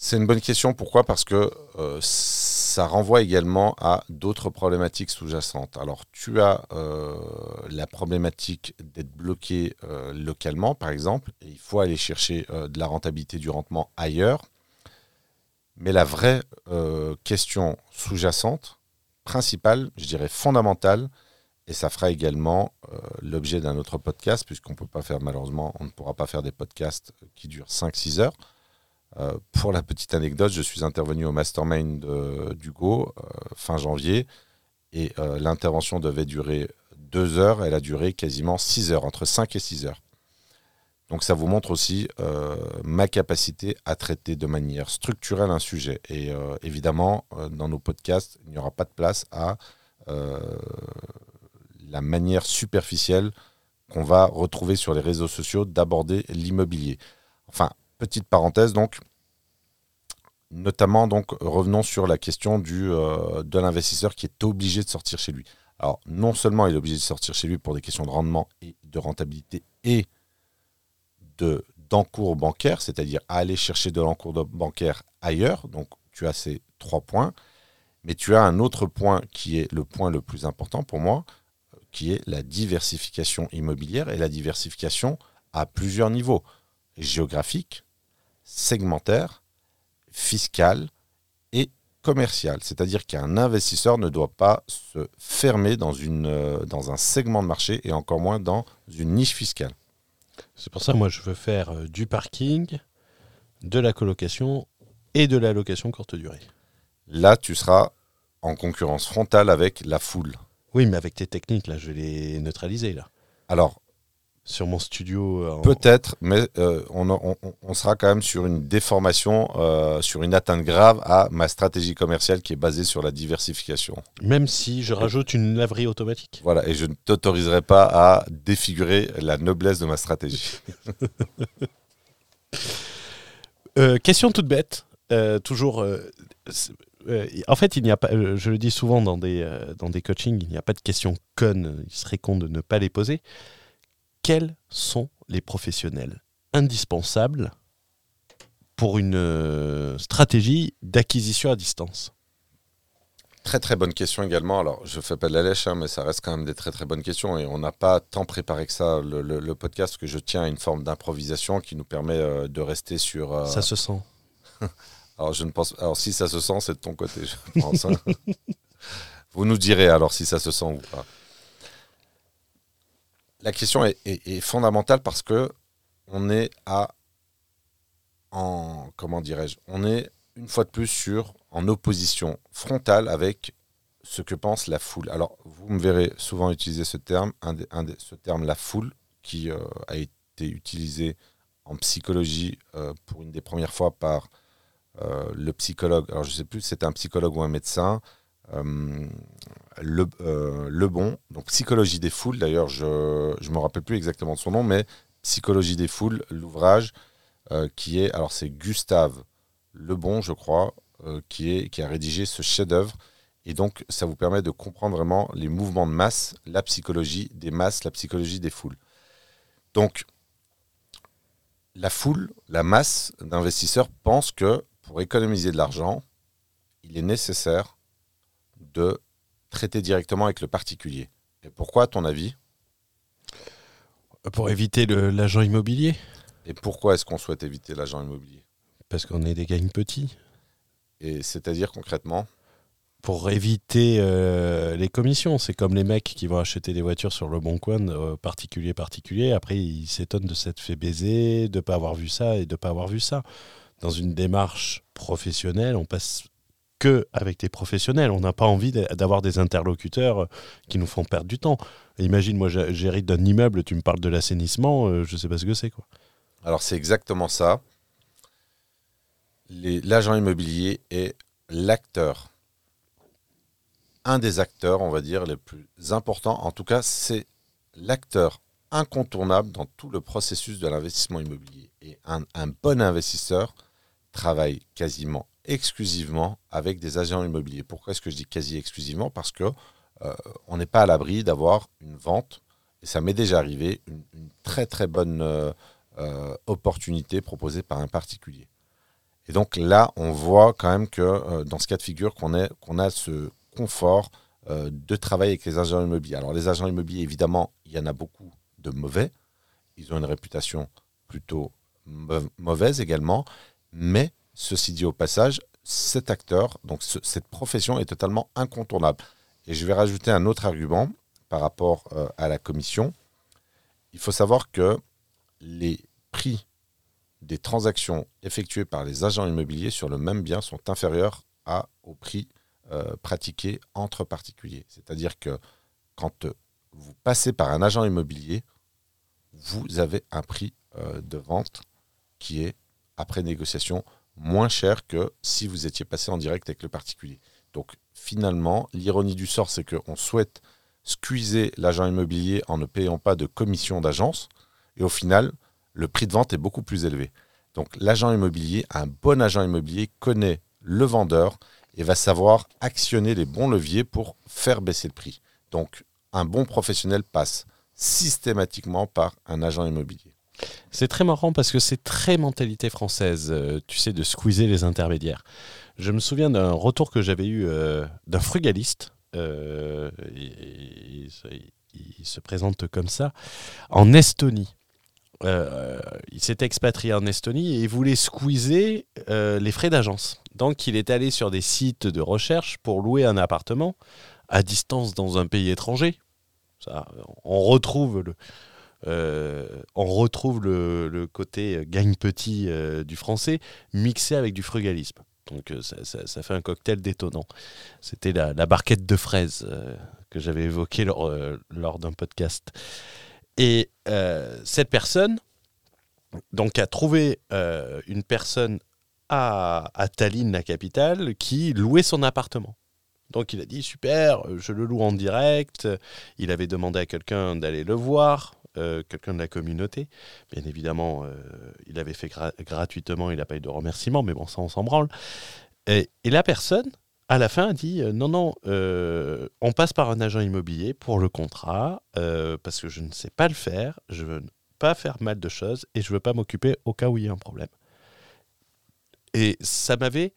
C'est une bonne question. Pourquoi? Parce que euh, ça renvoie également à d'autres problématiques sous-jacentes. Alors, tu as euh, la problématique d'être bloqué euh, localement, par exemple, et il faut aller chercher de la rentabilité du rendement ailleurs. Mais la vraie question sous-jacente, principale, je dirais fondamentale, et ça fera également l'objet d'un autre podcast, puisqu'on peut pas faire, malheureusement, on ne pourra pas faire des podcasts qui durent 5-6 heures. Euh, pour la petite anecdote, je suis intervenu au mastermind de- d'Hugo euh, fin janvier et euh, l'intervention devait durer deux heures. Elle a duré quasiment six heures, entre 5 et 6 heures. Donc ça vous montre aussi euh, ma capacité à traiter de manière structurelle un sujet. Et euh, évidemment, euh, dans nos podcasts, il n'y aura pas de place à euh, la manière superficielle qu'on va retrouver sur les réseaux sociaux d'aborder l'immobilier. Enfin, petite parenthèse donc, notamment donc revenons sur la question euh, de l'investisseur qui est obligé de sortir chez lui. Alors non seulement il est obligé de sortir chez lui pour des questions de rendement et de rentabilité et de d'encours bancaire, c'est-à-dire aller chercher de l'encours bancaire ailleurs. Donc tu as ces trois points, mais tu as un autre point qui est le point le plus important pour moi, qui est la diversification immobilière et la diversification à plusieurs niveaux géographique, segmentaire, fiscal et commercial. C'est-à-dire qu'un investisseur ne doit pas se fermer dans, une, euh, dans un segment de marché et encore moins dans une niche fiscale. C'est pour ça, moi, je veux faire euh, du parking, de la colocation et de la location courte durée. Là, tu seras en concurrence frontale avec la foule. Oui, mais avec tes techniques, là, je vais les neutraliser, là. Alors, Sur mon studio. euh, peut-être, mais euh, on, on- on- on sera quand même sur une déformation, euh, sur une atteinte grave à ma stratégie commerciale qui est basée sur la diversification. Même si je rajoute une laverie automatique. Voilà, et je ne t'autoriserai pas à défigurer la noblesse de ma stratégie. Euh, question toute bête. toujours. en fait, il n'y a pas. je le dis souvent dans des, dans des coachings, il n'y a pas de questions connes. Il serait con de ne pas les poser. Quels sont les professionnels indispensables pour une euh, stratégie d'acquisition à distance? Très très bonne question également. Alors, je fais pas de la lèche, hein, mais ça reste quand même des très très bonnes questions et on n'a pas tant préparé que ça le, le- le podcast que je tiens à une forme d'improvisation qui nous permet euh, de rester sur. euh, Ça se sent. Alors, je ne pense. Alors, si ça se sent, c'est de ton côté, je pense. hein. Vous nous direz alors si ça se sent ou pas. La question est, fondamentale parce que on est à. En, comment dirais-je On est une fois de plus sur en opposition frontale avec ce que pense la foule. Alors, vous me verrez souvent utiliser ce terme, ce terme la foule, qui euh, a été utilisé en psychologie euh, pour une des premières fois par euh, le psychologue, alors je ne sais plus si c'était un psychologue ou un médecin, euh, le, Lebon, donc psychologie des foules, d'ailleurs je ne me rappelle plus exactement de son nom, mais psychologie des foules, l'ouvrage euh, qui est, alors c'est Gustave Lebon, je crois, euh, qui, est, qui a rédigé ce chef-d'œuvre. Et donc, ça vous permet de comprendre vraiment les mouvements de masse, la psychologie des masses, la psychologie des foules. Donc, la foule, la masse d'investisseurs pense que pour économiser de l'argent, il est nécessaire de traiter directement avec le particulier. Et pourquoi, à ton avis? Pour éviter l'agent immobilier Et pourquoi est-ce qu'on souhaite éviter l'agent immobilier? Parce qu'on est des gangs petits. Et c'est-à-dire concrètement? Pour éviter euh, les commissions. C'est comme les mecs qui vont acheter des voitures sur le bon coin, euh, particulier, particulier. Après, ils s'étonnent de s'être fait baiser, de ne pas avoir vu ça et de ne pas avoir vu ça. Dans une démarche professionnelle, on passe que avec des professionnels. On n'a pas envie d'a- d'avoir des interlocuteurs euh, qui nous font perdre du temps. Imagine, moi, j'hérite d'un immeuble, tu me parles de l'assainissement, euh, je ne sais pas ce que c'est. quoi. Alors c'est exactement ça. L'agent immobilier est l'acteur, un des acteurs, on va dire, les plus importants. En tout cas, c'est l'acteur incontournable dans tout le processus de l'investissement immobilier. Et un, un bon investisseur travaille quasiment exclusivement avec des agents immobiliers. Pourquoi est-ce que je dis quasi exclusivement? Parce que euh, on n'est pas à l'abri d'avoir une vente, et ça m'est déjà arrivé, une, très très bonne euh, euh, opportunité proposée par un particulier. Et donc là, on voit quand même que dans ce cas de figure, qu'on a ce confort de travailler avec les agents immobiliers. Alors les agents immobiliers, évidemment, il y en a beaucoup de mauvais. Ils ont une réputation plutôt mauvaise également. Mais ceci dit au passage, cet acteur, donc cette profession est totalement incontournable. Et je vais rajouter un autre argument par rapport euh, à la commission. Il faut savoir que les prix des transactions effectuées par les agents immobiliers sur le même bien sont inférieurs à, au prix euh, pratiqué entre particuliers. C'est-à-dire que quand vous passez par un agent immobilier, vous avez un prix euh, de vente qui est, après négociation, moins cher que si vous étiez passé en direct avec le particulier. Donc finalement, l'ironie du sort, c'est qu'on souhaite squeezer l'agent immobilier en ne payant pas de commission d'agence, et au final, le prix de vente est beaucoup plus élevé. Donc l'agent immobilier, un bon agent immobilier, connaît le vendeur et va savoir actionner les bons leviers pour faire baisser le prix. Donc un bon professionnel passe systématiquement par un agent immobilier. C'est très marrant parce que c'est très mentalité française, euh, tu sais, de squeezer les intermédiaires. Je me souviens d'un retour que j'avais eu euh, d'un frugaliste. Euh, il, se présente comme ça. En Estonie. il s'est expatrié en Estonie et il voulait squeezer les frais d'agence. Donc il est allé sur des sites de recherche pour louer un appartement à distance dans un pays étranger. Ça, on retrouve le, euh, on retrouve le, côté gagne petit euh, du français mixé avec du frugalisme. Donc euh, ça, fait un cocktail détonnant. C'était la, barquette de fraises que j'avais évoquée lors, lors d'un podcast. Et cette personne donc a trouvé une personne à, à, Tallinn, la capitale, qui louait son appartement. Donc il a dit super, je le loue en direct. Il avait demandé à quelqu'un d'aller le voir. Euh, quelqu'un de la communauté. Bien évidemment, euh, il avait fait gratuitement, il n'a pas eu de remerciement, mais bon, ça, on s'en branle. Et, la personne, à la fin, a dit euh, non, non, on passe par un agent immobilier pour le contrat, parce que je ne sais pas le faire, je veux pas faire mal de choses et je veux pas m'occuper au cas où il y a un problème. Et ça m'avait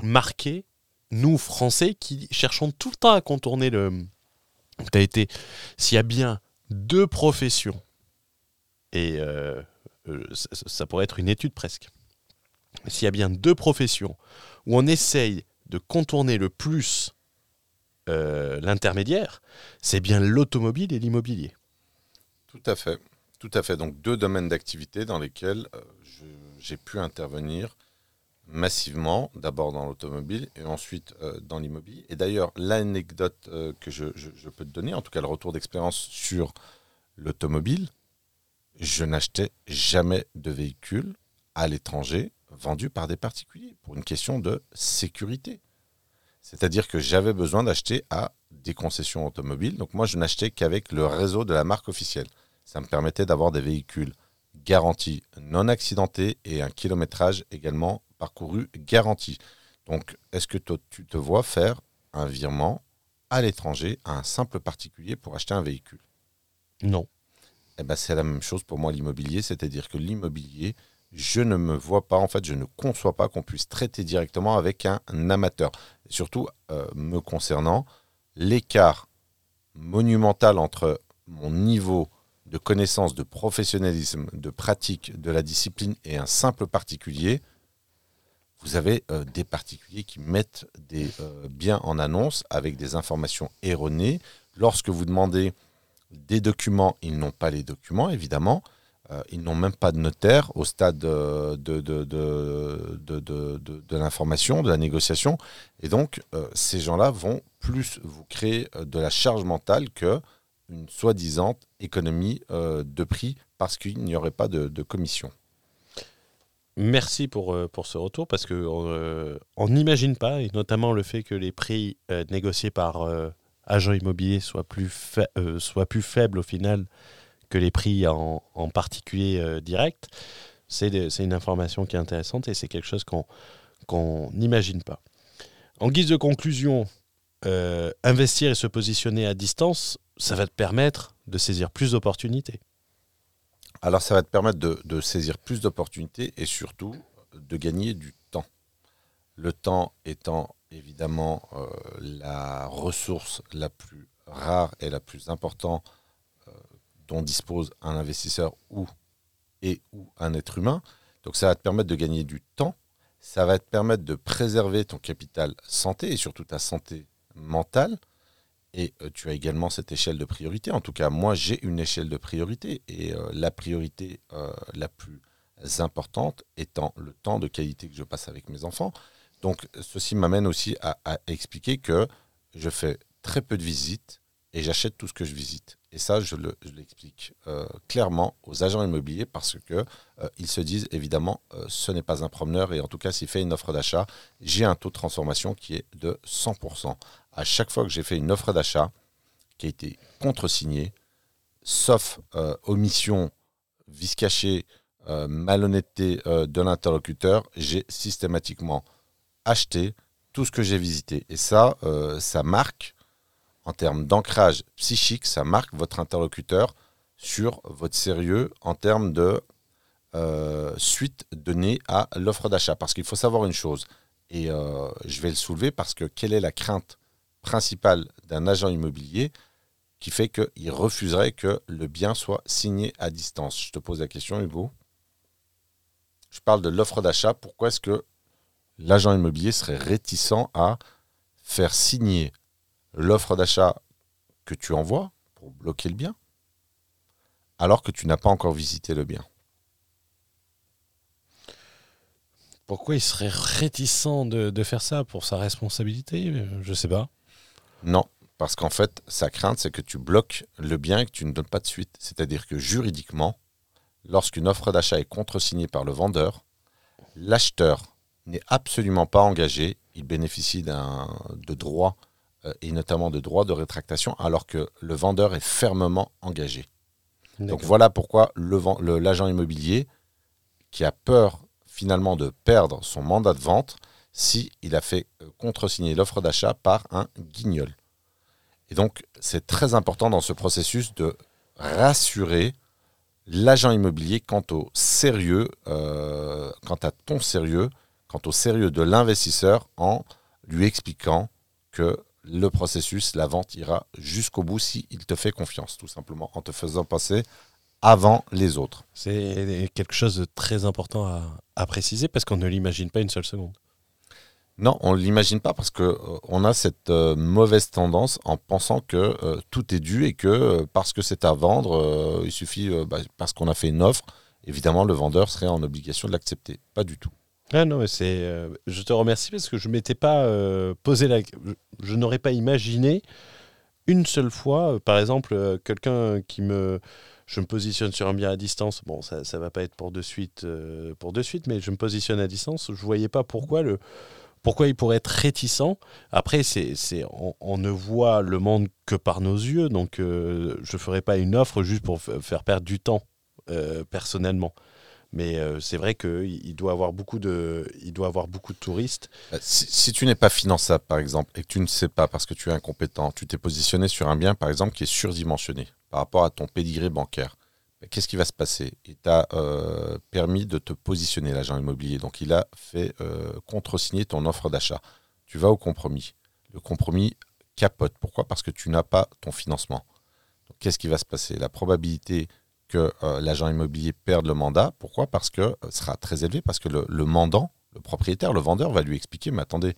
marqué, nous, Français, qui cherchons tout le temps à contourner le. Tu as été. S'il y a bien deux professions, et euh, euh, ça, pourrait être une étude presque, s'il y a bien deux professions où on essaye de contourner le plus euh, l'intermédiaire, c'est bien l'automobile et l'immobilier. Tout à fait. Tout à fait. Donc deux domaines d'activité dans lesquels j'ai pu intervenir massivement, d'abord dans l'automobile et ensuite euh, dans l'immobilier. Et d'ailleurs, l'anecdote euh, que je, peux te donner, en tout cas le retour d'expérience sur l'automobile, je n'achetais jamais de véhicule à l'étranger vendu par des particuliers pour une question de sécurité. C'est-à-dire que j'avais besoin d'acheter à des concessions automobiles. Donc moi, je n'achetais qu'avec le réseau de la marque officielle. Ça me permettait d'avoir des véhicules garantis non accidentés et un kilométrage également parcouru garanti. Donc, est-ce que tu te vois faire un virement à l'étranger à un simple particulier pour acheter un véhicule? Non. Eh ben, c'est la même chose pour moi l'immobilier, c'est-à-dire que l'immobilier, je ne me vois pas, en fait, je ne conçois pas qu'on puisse traiter directement avec un, amateur. surtout, euh, me concernant, l'écart monumental entre mon niveau de connaissance, de professionnalisme, de pratique de la discipline et un simple particulier, vous avez euh, des particuliers qui mettent des euh, biens en annonce avec des informations erronées. Lorsque vous demandez des documents, ils n'ont pas les documents, évidemment. Euh, ils n'ont même pas de notaire au stade de, de, l'information, de la négociation. Et donc, ces gens-là vont plus vous créer de la charge mentale que une soi-disant économie de prix parce qu'il n'y aurait pas de commission. Merci pour, euh, pour ce retour parce que euh, on n'imagine pas, et notamment le fait que les prix euh, négociés par agents immobiliers soient plus, plus faibles au final que les prix en, particulier direct, c'est une information qui est intéressante et c'est quelque chose qu'on n'imagine pas. En guise de conclusion, euh, investir et se positionner à distance, ça va te permettre de saisir plus d'opportunités. Alors ça va te permettre de, saisir plus d'opportunités et surtout de gagner du temps. Le temps étant évidemment euh, la ressource la plus rare et la plus importante euh, dont dispose un investisseur ou et ou un être humain. Donc ça va te permettre de gagner du temps, ça va te permettre de préserver ton capital santé et surtout ta santé mentale. Et euh, tu as également cette échelle de priorité. En tout cas, moi, j'ai une échelle de priorité. Et la priorité la plus importante étant le temps de qualité que je passe avec mes enfants. Donc, ceci m'amène aussi à, expliquer que je fais très peu de visites et j'achète tout ce que je visite. Et ça, je l'explique euh, clairement aux agents immobiliers parce que euh, ils se disent évidemment, euh, ce n'est pas un promeneur et en tout cas, s'il fait une offre d'achat, j'ai un taux de transformation qui est de 100%. À chaque fois que j'ai fait une offre d'achat qui a été contresignée, sauf omission, vice caché, malhonnêteté de l'interlocuteur, j'ai systématiquement acheter tout ce que j'ai visité. Et ça, ça marque, en termes d'ancrage psychique, ça marque votre interlocuteur sur votre sérieux en termes de euh, suite donnée à l'offre d'achat. Parce qu'il faut savoir une chose, et euh, je vais le soulever parce que quelle est la crainte principale d'un agent immobilier qui fait qu'il refuserait que le bien soit signé à distance? Je te pose la question, Hugo. Je parle de l'offre d'achat. Pourquoi est-ce que l'agent immobilier serait réticent à faire signer l'offre d'achat que tu envoies pour bloquer le bien, alors que tu n'as pas encore visité le bien. Pourquoi il serait réticent de, faire ça pour sa responsabilité? Je ne sais pas. Non, parce qu'en fait, sa crainte, c'est que tu bloques le bien et que tu ne donnes pas de suite. C'est-à-dire que juridiquement, lorsqu'une offre d'achat est contresignée par le vendeur, l'acheteur n'est absolument pas engagé. Il bénéficie de droits et notamment de droits de rétractation alors que le vendeur est fermement engagé. Donc voilà pourquoi l'agent immobilier qui a peur finalement de perdre son mandat de vente si il a fait euh, contresigner l'offre d'achat par un guignol. Et donc c'est très important dans ce processus de rassurer l'agent immobilier quant au sérieux, euh, quant à ton sérieux quant au sérieux de l'investisseur en lui expliquant que le processus, la vente ira jusqu'au bout s'il te fait confiance, tout simplement, en te faisant passer avant les autres. C'est quelque chose de très important à, préciser parce qu'on ne l'imagine pas une seule seconde. Non, on ne l'imagine pas parce qu'on euh, on a cette euh, mauvaise tendance en pensant que euh, tout est dû et que parce que c'est à vendre, il suffit, bah, parce qu'on a fait une offre, évidemment le vendeur serait en obligation de l'accepter. Pas du tout. Ah non, c'est. Euh, je te remercie parce que je m'étais pas euh, posé la. Je, n'aurais pas imaginé une seule fois, euh, par exemple, quelqu'un qui me. Je me positionne sur un bien à distance. Bon, ça ne va pas être pour de suite, pour de suite, mais je me positionne à distance. Je voyais pas pourquoi le. Pourquoi il pourrait être réticent Après, c'est, c'est, on, ne voit le monde que par nos yeux, donc je ne ferai pas une offre juste pour faire perdre du temps, personnellement. Mais euh, c'est vrai qu'il doit avoir doit avoir beaucoup de touristes. Euh, si, tu n'es pas finançable, par exemple, et que tu ne sais pas parce que tu es incompétent, tu t'es positionné sur un bien, par exemple, qui est surdimensionné par rapport à ton pédigré bancaire. Qu'est-ce qui va se passer? Il t'a euh, permis de te positionner, l'agent immobilier. Donc, il a fait contresigner ton offre d'achat. Tu vas au compromis. Le compromis capote. Pourquoi? Parce que tu n'as pas ton financement. Qu'est-ce qui va se passer? La probabilité que euh, l'agent immobilier perde le mandat. Pourquoi? Parce que euh, ce sera très élevé, parce que le, mandant, le propriétaire, le vendeur va lui expliquer, mais attendez,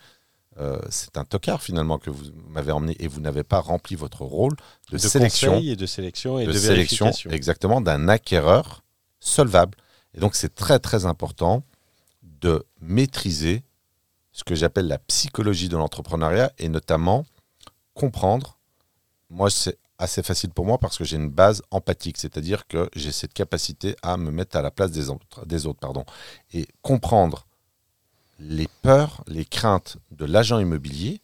euh, c'est un tocard finalement que vous m'avez emmené et vous n'avez pas rempli votre rôle de, sélection et de sélection et de, sélection exactement d'un acquéreur solvable. Et donc c'est très très important de maîtriser ce que j'appelle la psychologie de l'entrepreneuriat et notamment comprendre. Moi, c'est assez facile pour moi parce que j'ai une base empathique, c'est-à-dire que j'ai cette capacité à me mettre à la place des autres, pardon, et comprendre les peurs, les craintes de l'agent immobilier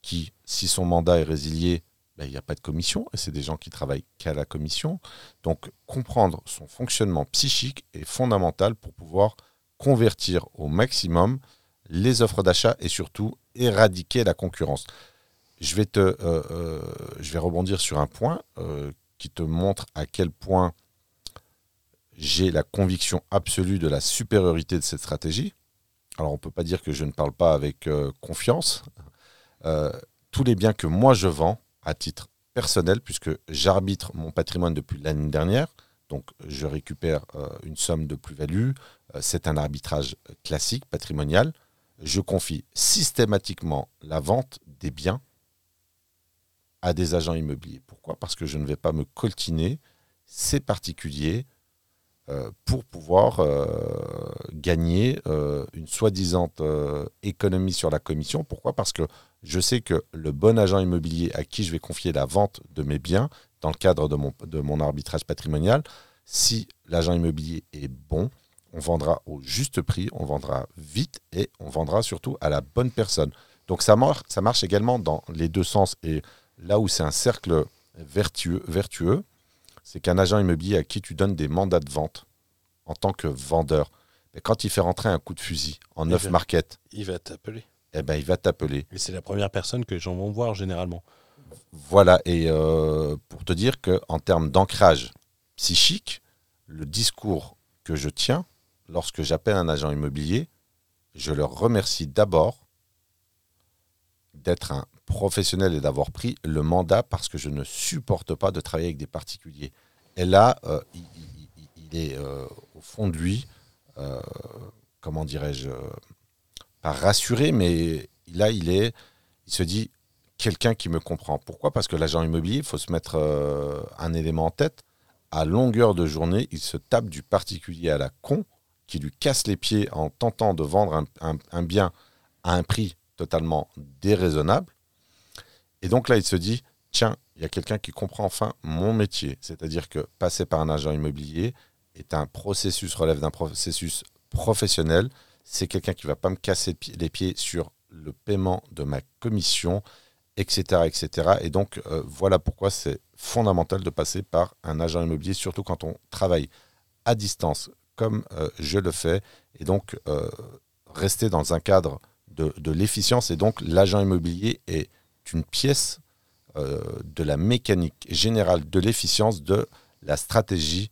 qui, si son mandat est résilié, ben, il n'y a pas de commission, et c'est des gens qui travaillent qu'à la commission. Donc comprendre son fonctionnement psychique est fondamental pour pouvoir convertir au maximum les offres d'achat et surtout éradiquer la concurrence je vais, te, euh, euh, je vais rebondir sur un point euh, qui te montre à quel point j'ai la conviction absolue de la supériorité de cette stratégie. Alors on ne peut pas dire que je ne parle pas avec confiance. tous les biens que moi je vends à titre personnel, puisque j'arbitre mon patrimoine depuis l'année dernière, donc je récupère une somme de plus-value, c'est un arbitrage classique, patrimonial, je confie systématiquement la vente des biens à des agents immobiliers. Pourquoi? Parce que je ne vais pas me coltiner ces particuliers euh, pour pouvoir euh, gagner euh, une soi-disant économie sur la commission. Pourquoi? Parce que je sais que le bon agent immobilier à qui je vais confier la vente de mes biens dans le cadre de mon, arbitrage patrimonial, si l'agent immobilier est bon, on vendra au juste prix, on vendra vite et on vendra surtout à la bonne personne. Donc ça, marche, ça marche également dans les deux sens. Et là où c'est un cercle vertueux, vertueux c'est qu'un agent immobilier à qui tu donnes des mandats de vente en tant que vendeur, quand il fait rentrer un coup de fusil en neuf market, il va t'appeler. Eh ben, il va t'appeler. Et c'est la première personne que les gens vont voir généralement. Voilà, et euh, pour te dire qu'en termes d'ancrage psychique, le discours que je tiens, lorsque j'appelle un agent immobilier, je leur remercie d'abord d'être un professionnel et d'avoir pris le mandat parce que je ne supporte pas de travailler avec des particuliers. Et là, euh, il, est euh, au fond de lui, euh, comment dirais-je, pas rassuré, mais là, il est, il se dit, quelqu'un qui me comprend. Pourquoi? Parce que l'agent immobilier, il faut se mettre un élément en tête. À longueur de journée, il se tape du particulier à la con qui lui casse les pieds en tentant de vendre un, bien à un prix totalement déraisonnable. Et donc là, il se dit, tiens, il y a quelqu'un qui comprend enfin mon métier. C'est-à-dire que passer par un agent immobilier est un processus, relève d'un processus professionnel. C'est quelqu'un qui ne va pas me casser les pieds sur le paiement de ma commission, etc. etc. Et donc, euh, voilà pourquoi c'est fondamental de passer par un agent immobilier, surtout quand on travaille à distance, comme euh, je le fais, et donc euh, rester dans un cadre de, l'efficience. Et donc l'agent immobilier est une pièce euh, de la mécanique générale de l'efficience de la stratégie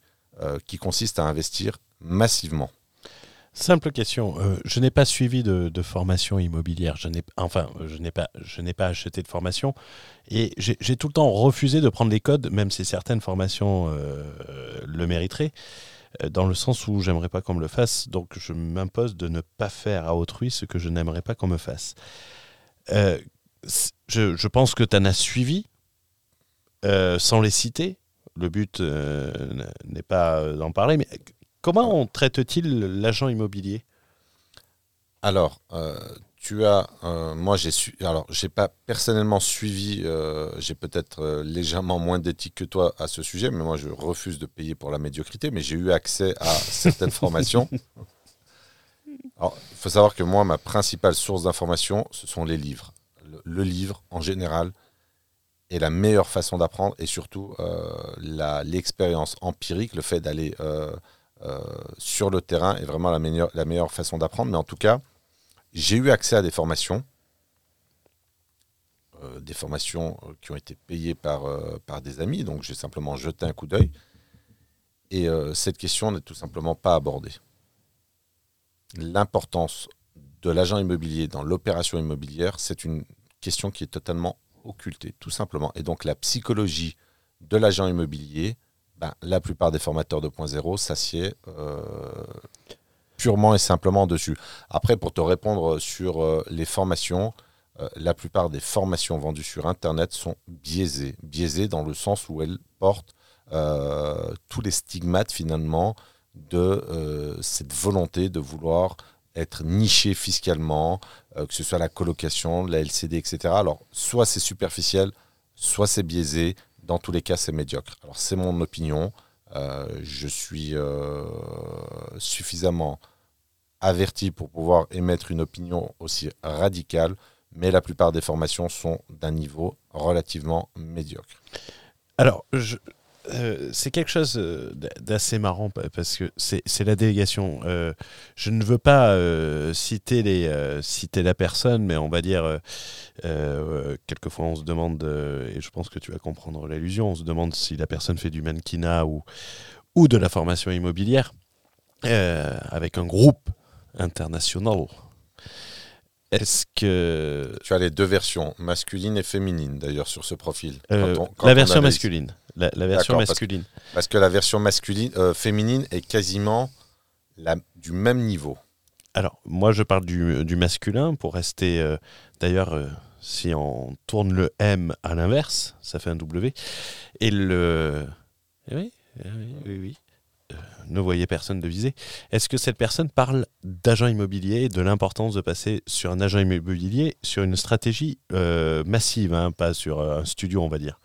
qui consiste à investir massivement. Simple question. je n'ai pas suivi de, formation immobilière. Enfin, je n'ai pas, je n'ai pas acheté de formation et j'ai, tout le temps refusé de prendre les codes, même si certaines formations le mériteraient. Euh, dans le sens où j'aimerais pas qu'on me le fasse, donc je m'impose de ne pas faire à autrui ce que je n'aimerais pas qu'on me fasse. Euh, je, pense que tu en as suivi, euh, sans les citer. Le but n'est pas d'en parler, mais comment on traite-t-il l'agent immobilier? Alors, tu as, euh, moi j'ai su, alors j'ai pas personnellement suivi, euh, j'ai peut-être euh, légèrement moins d'éthique que toi à ce sujet, mais moi je refuse de payer pour la médiocrité, mais j'ai eu accès à certaines formations. Alors, il faut savoir que moi, ma principale source d'information, ce sont les livres. Le, livre, en général, est la meilleure façon d'apprendre et surtout l'expérience empirique, le fait d'aller sur le terrain est vraiment la meilleure, la meilleure façon d'apprendre. Mais en tout cas, j'ai eu accès à des formations, euh, des formations euh, qui ont été payées par, euh, par des amis, donc j'ai simplement jeté un coup d'œil. Et cette question n'est tout simplement pas abordée. L'importance de l'agent immobilier dans l'opération immobilière, c'est une question qui est totalement occultée, tout simplement. Et donc la psychologie de l'agent immobilier, ben, la plupart des formateurs de 2.0 s'assied purement et simplement dessus. Après, pour te répondre sur euh, les formations, euh, la plupart des formations vendues sur Internet sont biaisées. Biaisées dans le sens où elles portent euh, tous les stigmates finalement de cette volonté de vouloir être niché fiscalement, que ce soit la colocation, la LCD, etc. Alors, soit c'est superficiel, soit c'est biaisé. Dans tous les cas, c'est médiocre. Alors, c'est mon opinion. je suis suffisamment averti pour pouvoir émettre une opinion aussi radicale, mais la plupart des formations sont d'un niveau relativement médiocre. Alors, je, euh, c'est quelque chose euh, d'a- d'assez marrant pa- parce que c'est la délégation. Euh, je ne veux pas euh, citer, les, citer la personne, mais on va dire, quelquefois on se demande, et je pense que tu vas comprendre l'allusion, on se demande si la personne fait du mannequinat ou, ou de la formation immobilière avec un groupe international. Est-ce que Tu as les deux versions, masculine et féminine d'ailleurs sur ce profil. Quand on- quand la on version masculine, la, la version parce- masculine. Parce que la version masculine, euh, féminine est quasiment la- du même niveau. Alors, moi, je parle du, du masculin pour rester. euh, D'ailleurs, euh, si on tourne le M à l'inverse, ça fait un W. Et le. Eh oui, eh oui, oui, oui. Euh, ne voyez personne de viser. Est-ce que cette personne parle d'agent immobilier, de l'importance de passer sur un agent immobilier sur une stratégie massive, hein, pas sur un studio, on va dire?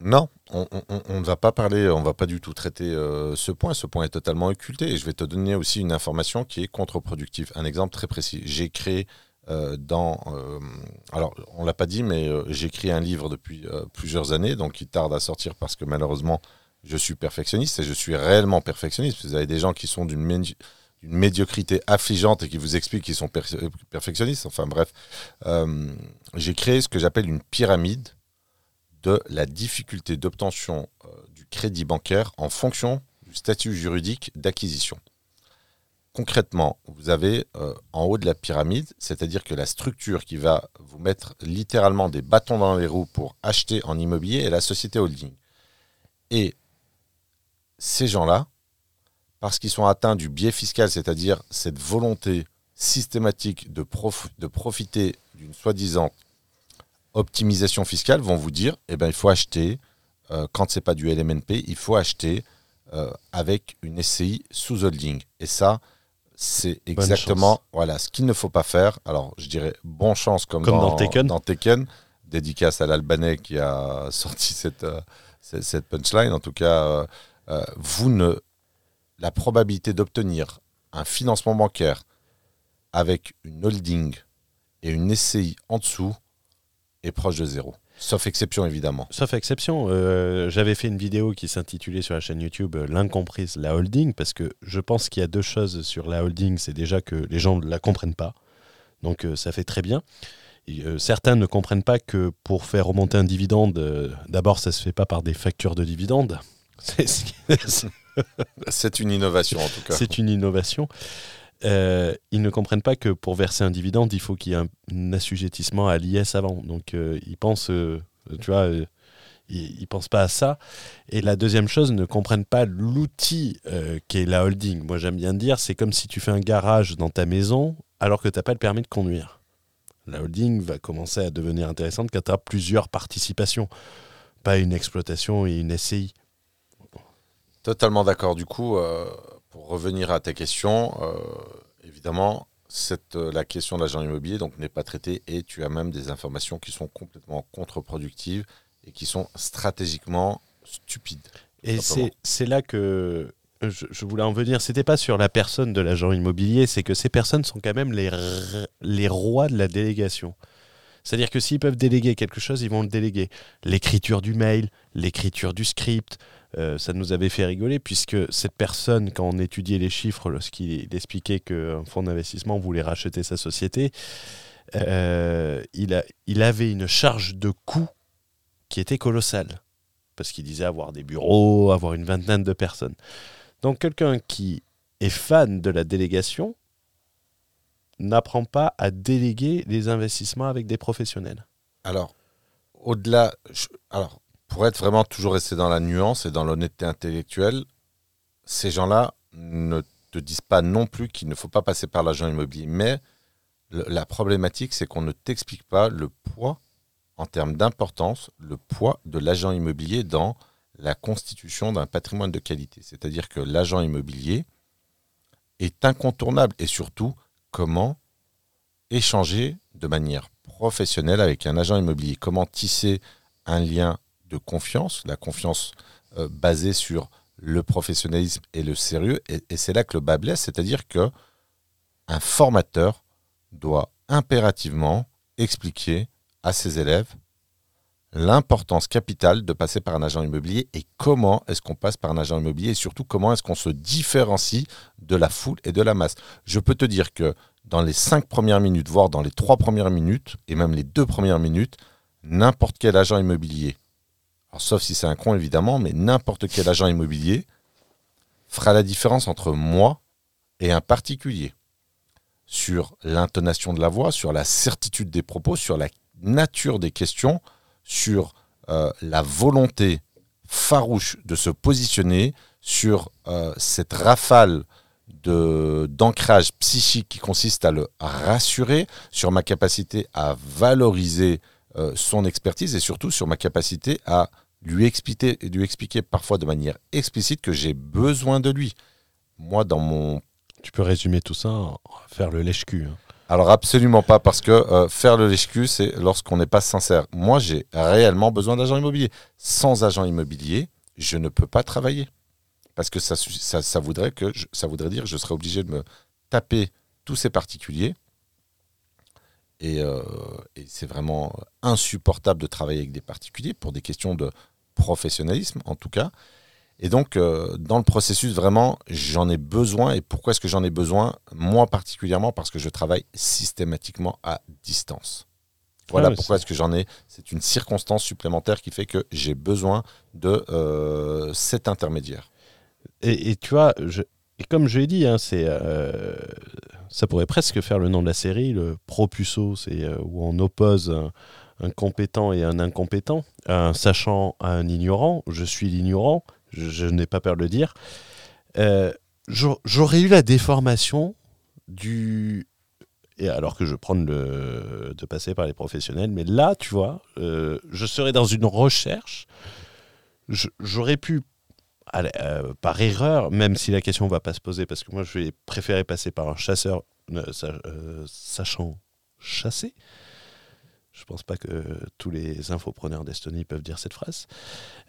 Non, on, ne va pas parler, on va pas du tout traiter euh, ce point. Ce point est totalement occulté. Et je vais te donner aussi une information qui est contre-productive. Un exemple très précis. J'ai créé euh, dans, euh, alors on l'a pas dit, mais j'ai un livre depuis plusieurs années, donc il tarde à sortir parce que malheureusement je suis perfectionniste et je suis réellement perfectionniste. Vous avez des gens qui sont d'une médi- d'une médiocrité affligeante et qui vous expliquent qu'ils sont per- perfectionnistes. Enfin bref, j'ai créé ce que j'appelle une pyramide de la difficulté d'obtention euh, du crédit bancaire en fonction du statut juridique d'acquisition. Concrètement, vous avez euh, en haut de la pyramide, c'est-à-dire que la structure qui va vous mettre littéralement des bâtons dans les roues pour acheter en immobilier est la société holding. Et ces gens-là, parce qu'ils sont atteints du biais fiscal, c'est-à-dire cette volonté systématique de, de profiter d'une soi-disant optimisation fiscale vont vous dire eh ben, il faut acheter, euh, quand c'est pas du LMNP, il faut acheter euh, avec une SCI sous holding. Et ça, c'est exactement voilà, ce qu'il ne faut pas faire. Alors, je dirais bon chance comme, Comme dans dans. Dédicace à l'Albanais qui a sorti cette, euh, cette, cette punchline. En tout cas, vous ne. La probabilité d'obtenir un financement bancaire avec une holding et une SCI en dessous est proche de zéro. Sauf exception, évidemment. Sauf exception, euh, j'avais fait une vidéo qui s'intitulait sur la chaîne YouTube euh, L'incomprise, la holding, parce que je pense qu'il y a deux choses sur la holding. C'est déjà que les gens ne la comprennent pas. Donc euh, ça fait très bien. Et, euh, certains ne comprennent pas que pour faire remonter un dividende, d'abord ça se fait pas par des factures de dividendes. C'est une innovation, en tout cas. c'est une innovation. Euh, ils ne comprennent pas que pour verser un dividende, il faut qu'il y ait un, assujettissement à l'IS avant. Donc euh, ils pensent, euh, tu vois, ils, ils pensent pas à ça. Et la deuxième chose, ils ne comprennent pas l'outil qu'est la holding. Moi j'aime bien dire, c'est comme si tu fais un garage dans ta maison alors que tu n'as pas le permis de conduire. La holding va commencer à devenir intéressante quand tu as plusieurs participations, pas une exploitation et une SCI. Totalement d'accord. Du coup, pour revenir à ta question, euh, évidemment, cette, euh, la question de l'agent immobilier donc n'est pas traitée et tu as même des informations qui sont complètement contre-productives et qui sont stratégiquement stupides. Et c'est là que je, je voulais en venir. C'était pas sur la personne de l'agent immobilier, c'est que ces personnes sont quand même les, les rois de la délégation. C'est-à-dire que s'ils peuvent déléguer quelque chose, ils vont le déléguer. L'écriture du mail, l'écriture du script, euh, ça nous avait fait rigoler puisque cette personne, quand on étudiait les chiffres, lorsqu'il expliquait qu'un fonds d'investissement voulait racheter sa société, euh, il, avait une charge de coût qui était colossale parce qu'il disait avoir des bureaux, avoir une vingtaine de personnes. Donc quelqu'un qui est fan de la délégation n'apprend pas à déléguer les investissements avec des professionnels. Alors, au-delà, alors, pour être vraiment toujours resté dans la nuance et dans l'honnêteté intellectuelle, ces gens-là ne te disent pas non plus qu'il ne faut pas passer par l'agent immobilier. Mais la problématique, c'est qu'on ne t'explique pas le poids, en termes d'importance, le poids de l'agent immobilier dans la constitution d'un patrimoine de qualité. C'est-à-dire que l'agent immobilier est incontournable et surtout comment échanger de manière professionnelle avec un agent immobilier, comment tisser un lien de confiance, la confiance euh, basée sur le professionnalisme et le sérieux, et, c'est là que le bas blesse, c'est-à-dire que un formateur doit impérativement expliquer à ses élèves l'importance capitale de passer par un agent immobilier et comment est-ce qu'on passe par un agent immobilier et surtout comment est-ce qu'on se différencie de la foule et de la masse. Je peux te dire que dans les cinq premières minutes, voire dans les trois premières minutes, et même les deux premières minutes, n'importe quel agent immobilier, sauf si c'est un con évidemment, mais n'importe quel agent immobilier fera la différence entre moi et un particulier sur l'intonation de la voix, sur la certitude des propos, sur la nature des questions, sur euh, la volonté farouche de se positionner, sur euh, cette rafale d'ancrage psychique qui consiste à le rassurer, sur ma capacité à valoriser euh, son expertise et surtout sur ma capacité à lui expliquer, lui expliquer parfois de manière explicite que j'ai besoin de lui. Moi, dans mon... Tu peux résumer tout ça en faire le lèche-cul. Hein. Alors absolument pas, parce que euh, faire le lèche c'est lorsqu'on n'est pas sincère. Moi, j'ai réellement besoin d'agents immobiliers. Sans agent immobilier, je ne peux pas travailler. Parce que ça, ça, voudrait, que ça voudrait dire que je serais obligé de me taper tous ces particuliers. Et, euh, et c'est vraiment insupportable de travailler avec des particuliers pour des questions de professionnalisme, en tout cas. Et donc, euh, dans le processus, vraiment, j'en ai besoin. Et pourquoi est-ce que j'en ai besoin? Moi particulièrement, parce que je travaille systématiquement à distance. Voilà ah pourquoi est-ce que j'en ai. C'est une circonstance supplémentaire qui fait que j'ai besoin de euh, cet intermédiaire. Et, tu vois, je, et comme je l'ai dit, hein, c'est, euh, ça pourrait presque faire le nom de la série, le propuso, c'est où on oppose un compétent et un incompétent, un sachant à un ignorant. Je suis l'ignorant je, n'ai pas peur de le dire, euh, j'aurais eu la déformation du... Et alors que je prends de passer par les professionnels, mais là, tu vois, euh, je serais dans une recherche, j'aurais pu, euh, par erreur, même si la question ne va pas se poser, parce que moi, je vais préférer passer par un chasseur sachant chasser. Je pense pas que tous les infopreneurs d'Estonie peuvent dire cette phrase.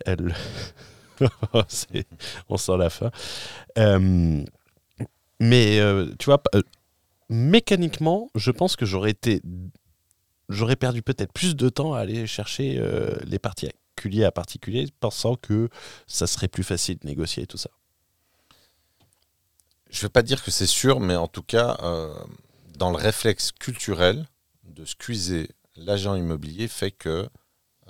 On sent la fin. Euh, mais euh, tu vois, euh, mécaniquement, je pense que j'aurais perdu peut-être plus de temps à aller chercher les particuliers à particuliers, pensant que ça serait plus facile de négocier tout ça. Je ne vais pas dire que c'est sûr, mais en tout cas, dans le réflexe culturel de squeezer l'agent immobilier fait que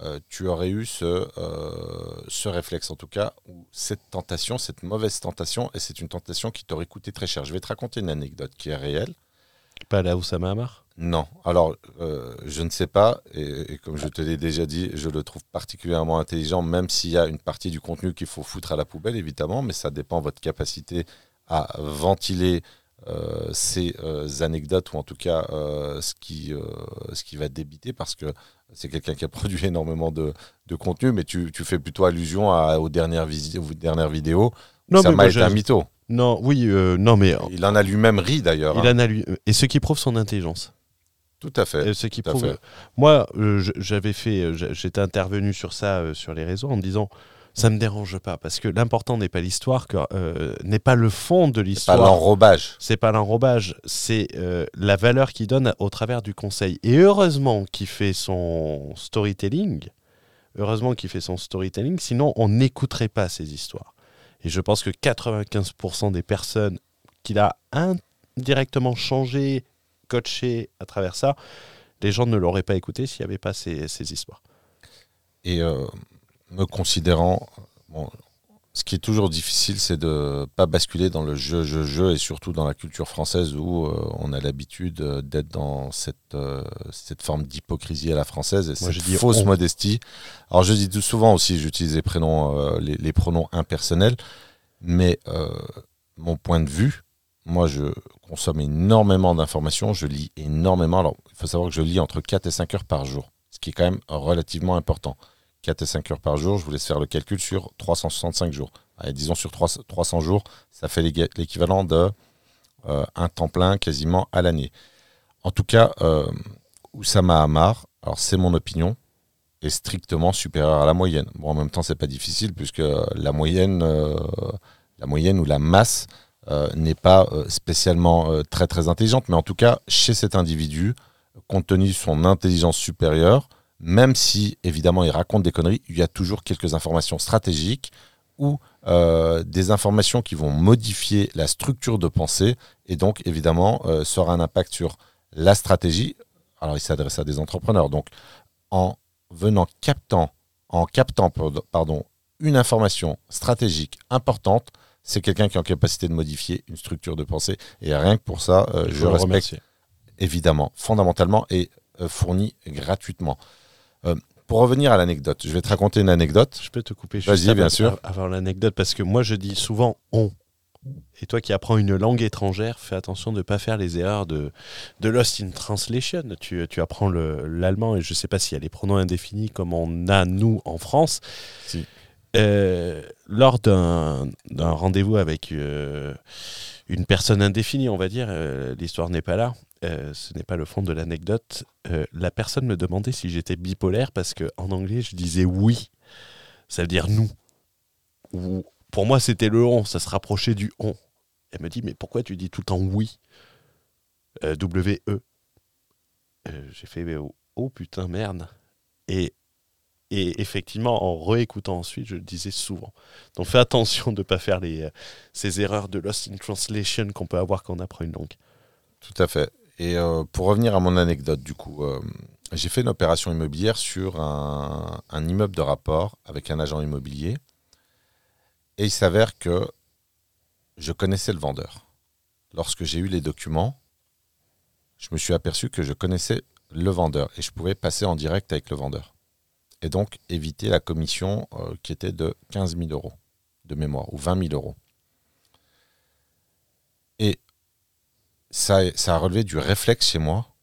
euh, tu aurais eu ce, euh, ce réflexe, en tout cas, ou cette tentation, cette mauvaise tentation, et c'est une tentation qui t'aurait coûté très cher. Je vais te raconter une anecdote qui est réelle. Pas là où ça m'a marre Non. Alors, euh, je ne sais pas, et, comme je te l'ai déjà dit, je le trouve particulièrement intelligent, même s'il y a une partie du contenu qu'il faut foutre à la poubelle, évidemment, mais ça dépend de votre capacité à ventiler ces anecdotes ou en tout cas ce, qui, ce qui va débiter parce que c'est quelqu'un qui a produit énormément de, contenu, mais tu, fais plutôt allusion aux, dernières dernières vidéos. Non, ça m'a été un mytho. Non, oui, euh, non, mais. Il en a lui-même ri d'ailleurs. Il hein. en a lui... Et ce qui prouve son intelligence. Tout à fait. ce qui prouve. Moi, euh, j'avais fait, euh, j'étais intervenu sur ça sur les réseaux en me disant ça me dérange pas parce que l'important n'est pas l'histoire, euh, n'est pas le fond de l'histoire. C'est pas l'enrobage. C'est pas l'enrobage, c'est euh, la valeur qu'il donne au travers du conseil. Et heureusement qu'il fait son storytelling. Heureusement qu'il fait son storytelling, sinon on n'écouterait pas ces histoires. Et je pense que 95% des personnes qu'il a indirectement changé, coaché à travers ça, les gens ne l'auraient pas écouté s'il n'y avait pas ces, ces histoires. Et euh, me considérant. Bon, ce qui est toujours difficile, c'est de pas basculer dans le jeu, jeu, jeu, et surtout dans la culture française où euh, on a l'habitude d'être dans cette, euh, cette forme d'hypocrisie à la française et cette fausse modestie. Alors je dis tout souvent aussi, j'utilise les prénoms, euh, les, pronoms impersonnels, mais mon point de vue, moi je consomme énormément d'informations, je lis énormément. Alors il faut savoir que je lis entre 4 et 5 heures par jour, ce qui est quand même relativement important. 4 et 5 heures par jour, je vous laisse faire le calcul sur 365 jours. disons sur 300 jours, ça fait l'équivalent de euh, un temps plein quasiment à l'année. En tout cas, euh, Oussama Hamar, alors c'est mon opinion, est strictement supérieur à la moyenne. Bon, en même temps, c'est pas difficile puisque la moyenne, euh, la moyenne ou la masse n'est pas spécialement très très intelligente, mais en tout cas, chez cet individu, compte tenu de son intelligence supérieure, même si évidemment il raconte des conneries, il y a toujours quelques informations stratégiques ou euh, des informations qui vont modifier la structure de pensée et donc évidemment euh, aura un impact sur la stratégie. Alors il s'adresse à des entrepreneurs, donc en venant captant, en captant pardon, une information stratégique importante, c'est quelqu'un qui est en capacité de modifier une structure de pensée. Et rien que pour ça, euh, je, respecte évidemment, fondamentalement et fourni gratuitement. Euh, pour revenir à l'anecdote, je vais te raconter une anecdote. Je peux te couper juste Vas-y, bien sûr. Avant l'anecdote, parce que moi je dis souvent on. Et toi qui apprends une langue étrangère, fais attention de ne pas faire les erreurs de, de Lost in Translation. Tu, tu apprends l'allemand et je ne sais pas s'il y a les pronoms indéfinis comme on a nous en France. Si. Euh, lors d'un rendez-vous avec euh, une personne indéfinie, on va dire, l'histoire n'est pas là, euh, ce n'est pas le fond de l'anecdote. Euh, la personne me demandait si j'étais bipolaire parce que en anglais je disais oui, ça veut dire nous. Ou, pour moi c'était le on, ça se rapprochait du on. Elle me dit mais pourquoi tu dis tout le temps oui? Euh, W E. J'ai fait oh, oh, putain merde. Et et effectivement, en réécoutant ensuite, je le disais souvent. Donc fais attention de ne pas faire les, ces erreurs de lost in translation qu'on peut avoir quand on apprend une langue. Tout à fait. Et euh, pour revenir à mon anecdote, du coup, euh, j'ai fait une opération immobilière sur un, immeuble de rapport avec un agent immobilier. Et il s'avère que je connaissais le vendeur. Lorsque j'ai eu les documents, je me suis aperçu que je connaissais le vendeur et je pouvais passer en direct avec le vendeur. Et donc éviter la commission euh, qui était de 15 000 euros de mémoire ou 20 000 euros. Et ça, a relevé du réflexe chez moi.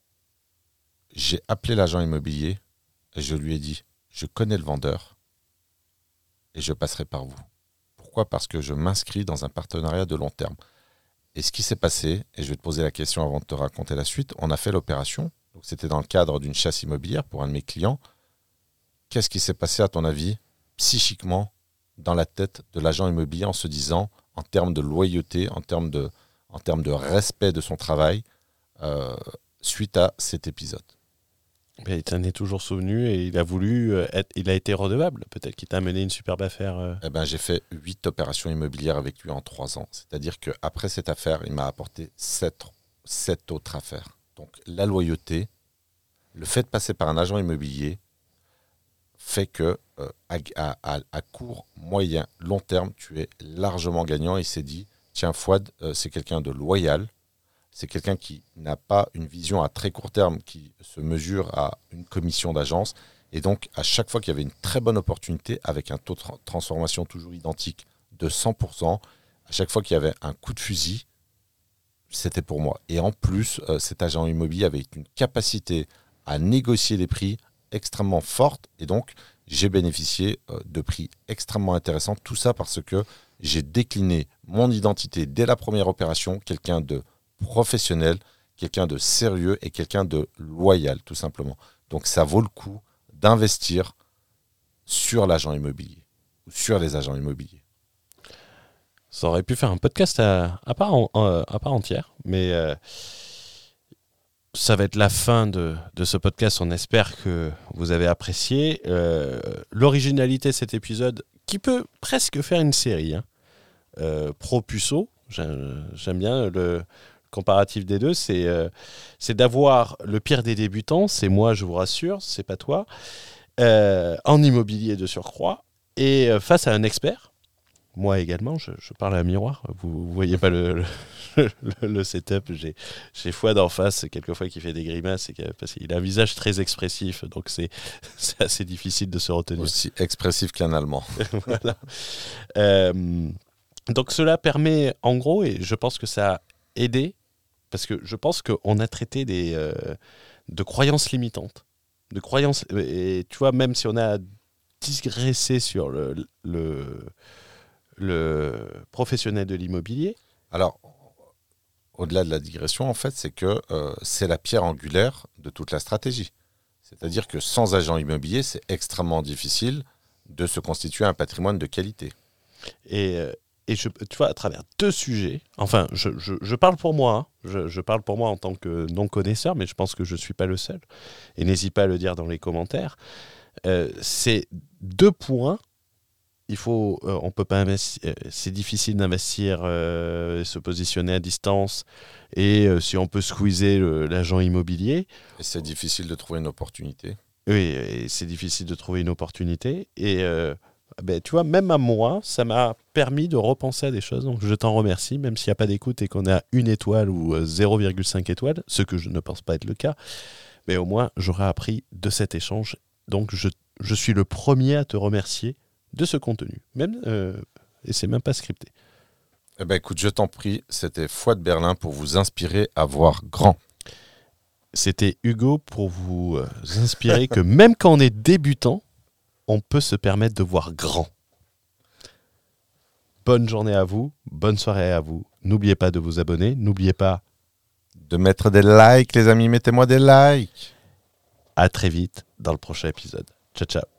J'ai appelé l'agent immobilier et je lui ai dit, je connais le vendeur et je passerai par vous. Pourquoi? Parce que je m'inscris dans un partenariat de long terme. Et ce qui s'est passé, et je vais te poser la question avant de te raconter la suite, on a fait l'opération. C'était dans le cadre d'une chasse immobilière pour un de mes clients. Qu'est-ce qui s'est passé à ton avis psychiquement dans la tête de l'agent immobilier en se disant, en termes de loyauté, en termes de, en termes de respect de son travail euh, suite à cet épisode? il t'en est toujours souvenu et il a voulu euh, être, il a été redevable. Peut-être qu'il t'a amené une superbe affaire. Euh. Eh ben, j'ai fait huit opérations immobilières avec lui en trois ans. C'est-à-dire qu'après cette affaire, il m'a apporté sept, sept autres affaires. Donc la loyauté, le fait de passer par un agent immobilier fait que à, à, court, moyen, long terme, tu es largement gagnant. Il s'est dit, tiens, Fouad, euh, c'est quelqu'un de loyal, c'est quelqu'un qui n'a pas une vision à très court terme qui se mesure à une commission d'agence. Et donc, à chaque fois qu'il y avait une très bonne opportunité, avec un taux de transformation toujours identique de 100%, à chaque fois qu'il y avait un coup de fusil, c'était pour moi. Et en plus, euh, cet agent immobilier avait une capacité à négocier des prix extrêmement forte. Et donc, j'ai bénéficié euh, de prix extrêmement intéressants. Tout ça parce que j'ai décliné mon identité dès la première opération, quelqu'un de professionnel, quelqu'un de sérieux et quelqu'un de loyal, tout simplement. Donc ça vaut le coup d'investir sur l'agent immobilier ou sur les agents immobiliers. Ça aurait pu faire un podcast à, part, à part, entière, mais euh, ça va être la fin de, ce podcast. On espère que vous avez apprécié. Euh, l'originalité de cet épisode, qui peut presque faire une série. Hein. Euh, pro puceau, j'aime bien le comparatif des deux, c'est euh, d'avoir le pire des débutants, c'est moi, je vous rassure, c'est pas toi, en immobilier de surcroît, et face à un expert, moi également, je, parle à un miroir, vous, ne voyez pas le, setup, j'ai Fouad en face, quelquefois qui fait des grimaces, parce qu'il a un visage très expressif, donc c'est assez difficile de se retenir. Aussi expressif qu'un Allemand. voilà. Euh, donc cela permet, en gros, et je pense que ça a aidé, parce que je pense qu'on a traité des, euh, de croyances limitantes, de croyances, et tu vois, même si on a digressé sur le, le, le professionnel de l'immobilier. Alors, au-delà de la digression, en fait, c'est que euh, c'est la pierre angulaire de toute la stratégie. C'est-à-dire que sans agent immobilier, c'est extrêmement difficile de se constituer un patrimoine de qualité. Et, euh, et tu vois, à travers deux sujets, enfin, je, je, je parle pour moi, hein. je, je, parle pour moi en tant que non-connaisseur, mais je pense que je ne suis pas le seul. Et n'hésite pas à le dire dans les commentaires. Euh, c'est deux points. Il faut, euh, on peut pas investir. Euh, c'est difficile d'investir, euh, se positionner à distance, et euh, si on peut squeezer l'agent immobilier, Et c'est difficile de trouver une opportunité. oui, et c'est difficile de trouver une opportunité. Et ben, tu vois, même à moi, ça m'a permis de repenser à des choses. Donc je t'en remercie, même s'il n'y a pas d'écoute et qu'on à une étoile ou euh, 0,5 étoiles, ce que je ne pense pas être le cas. Mais au moins, j'aurai appris de cet échange. Donc je, je suis le premier à te remercier de ce contenu. Même, euh, et c'est même pas scripté. Eh ben écoute, je t'en prie, c'était Foi de Berlin pour vous inspirer à voir grand. C'était Hugo pour vous euh, inspirer que même quand on est débutant, on peut se permettre de voir grand. Bonne journée à vous, bonne soirée à vous. N'oubliez pas de vous abonner, n'oubliez pas, De mettre des likes, les amis, mettez-moi des likes. à très vite dans le prochain épisode. Ciao ciao.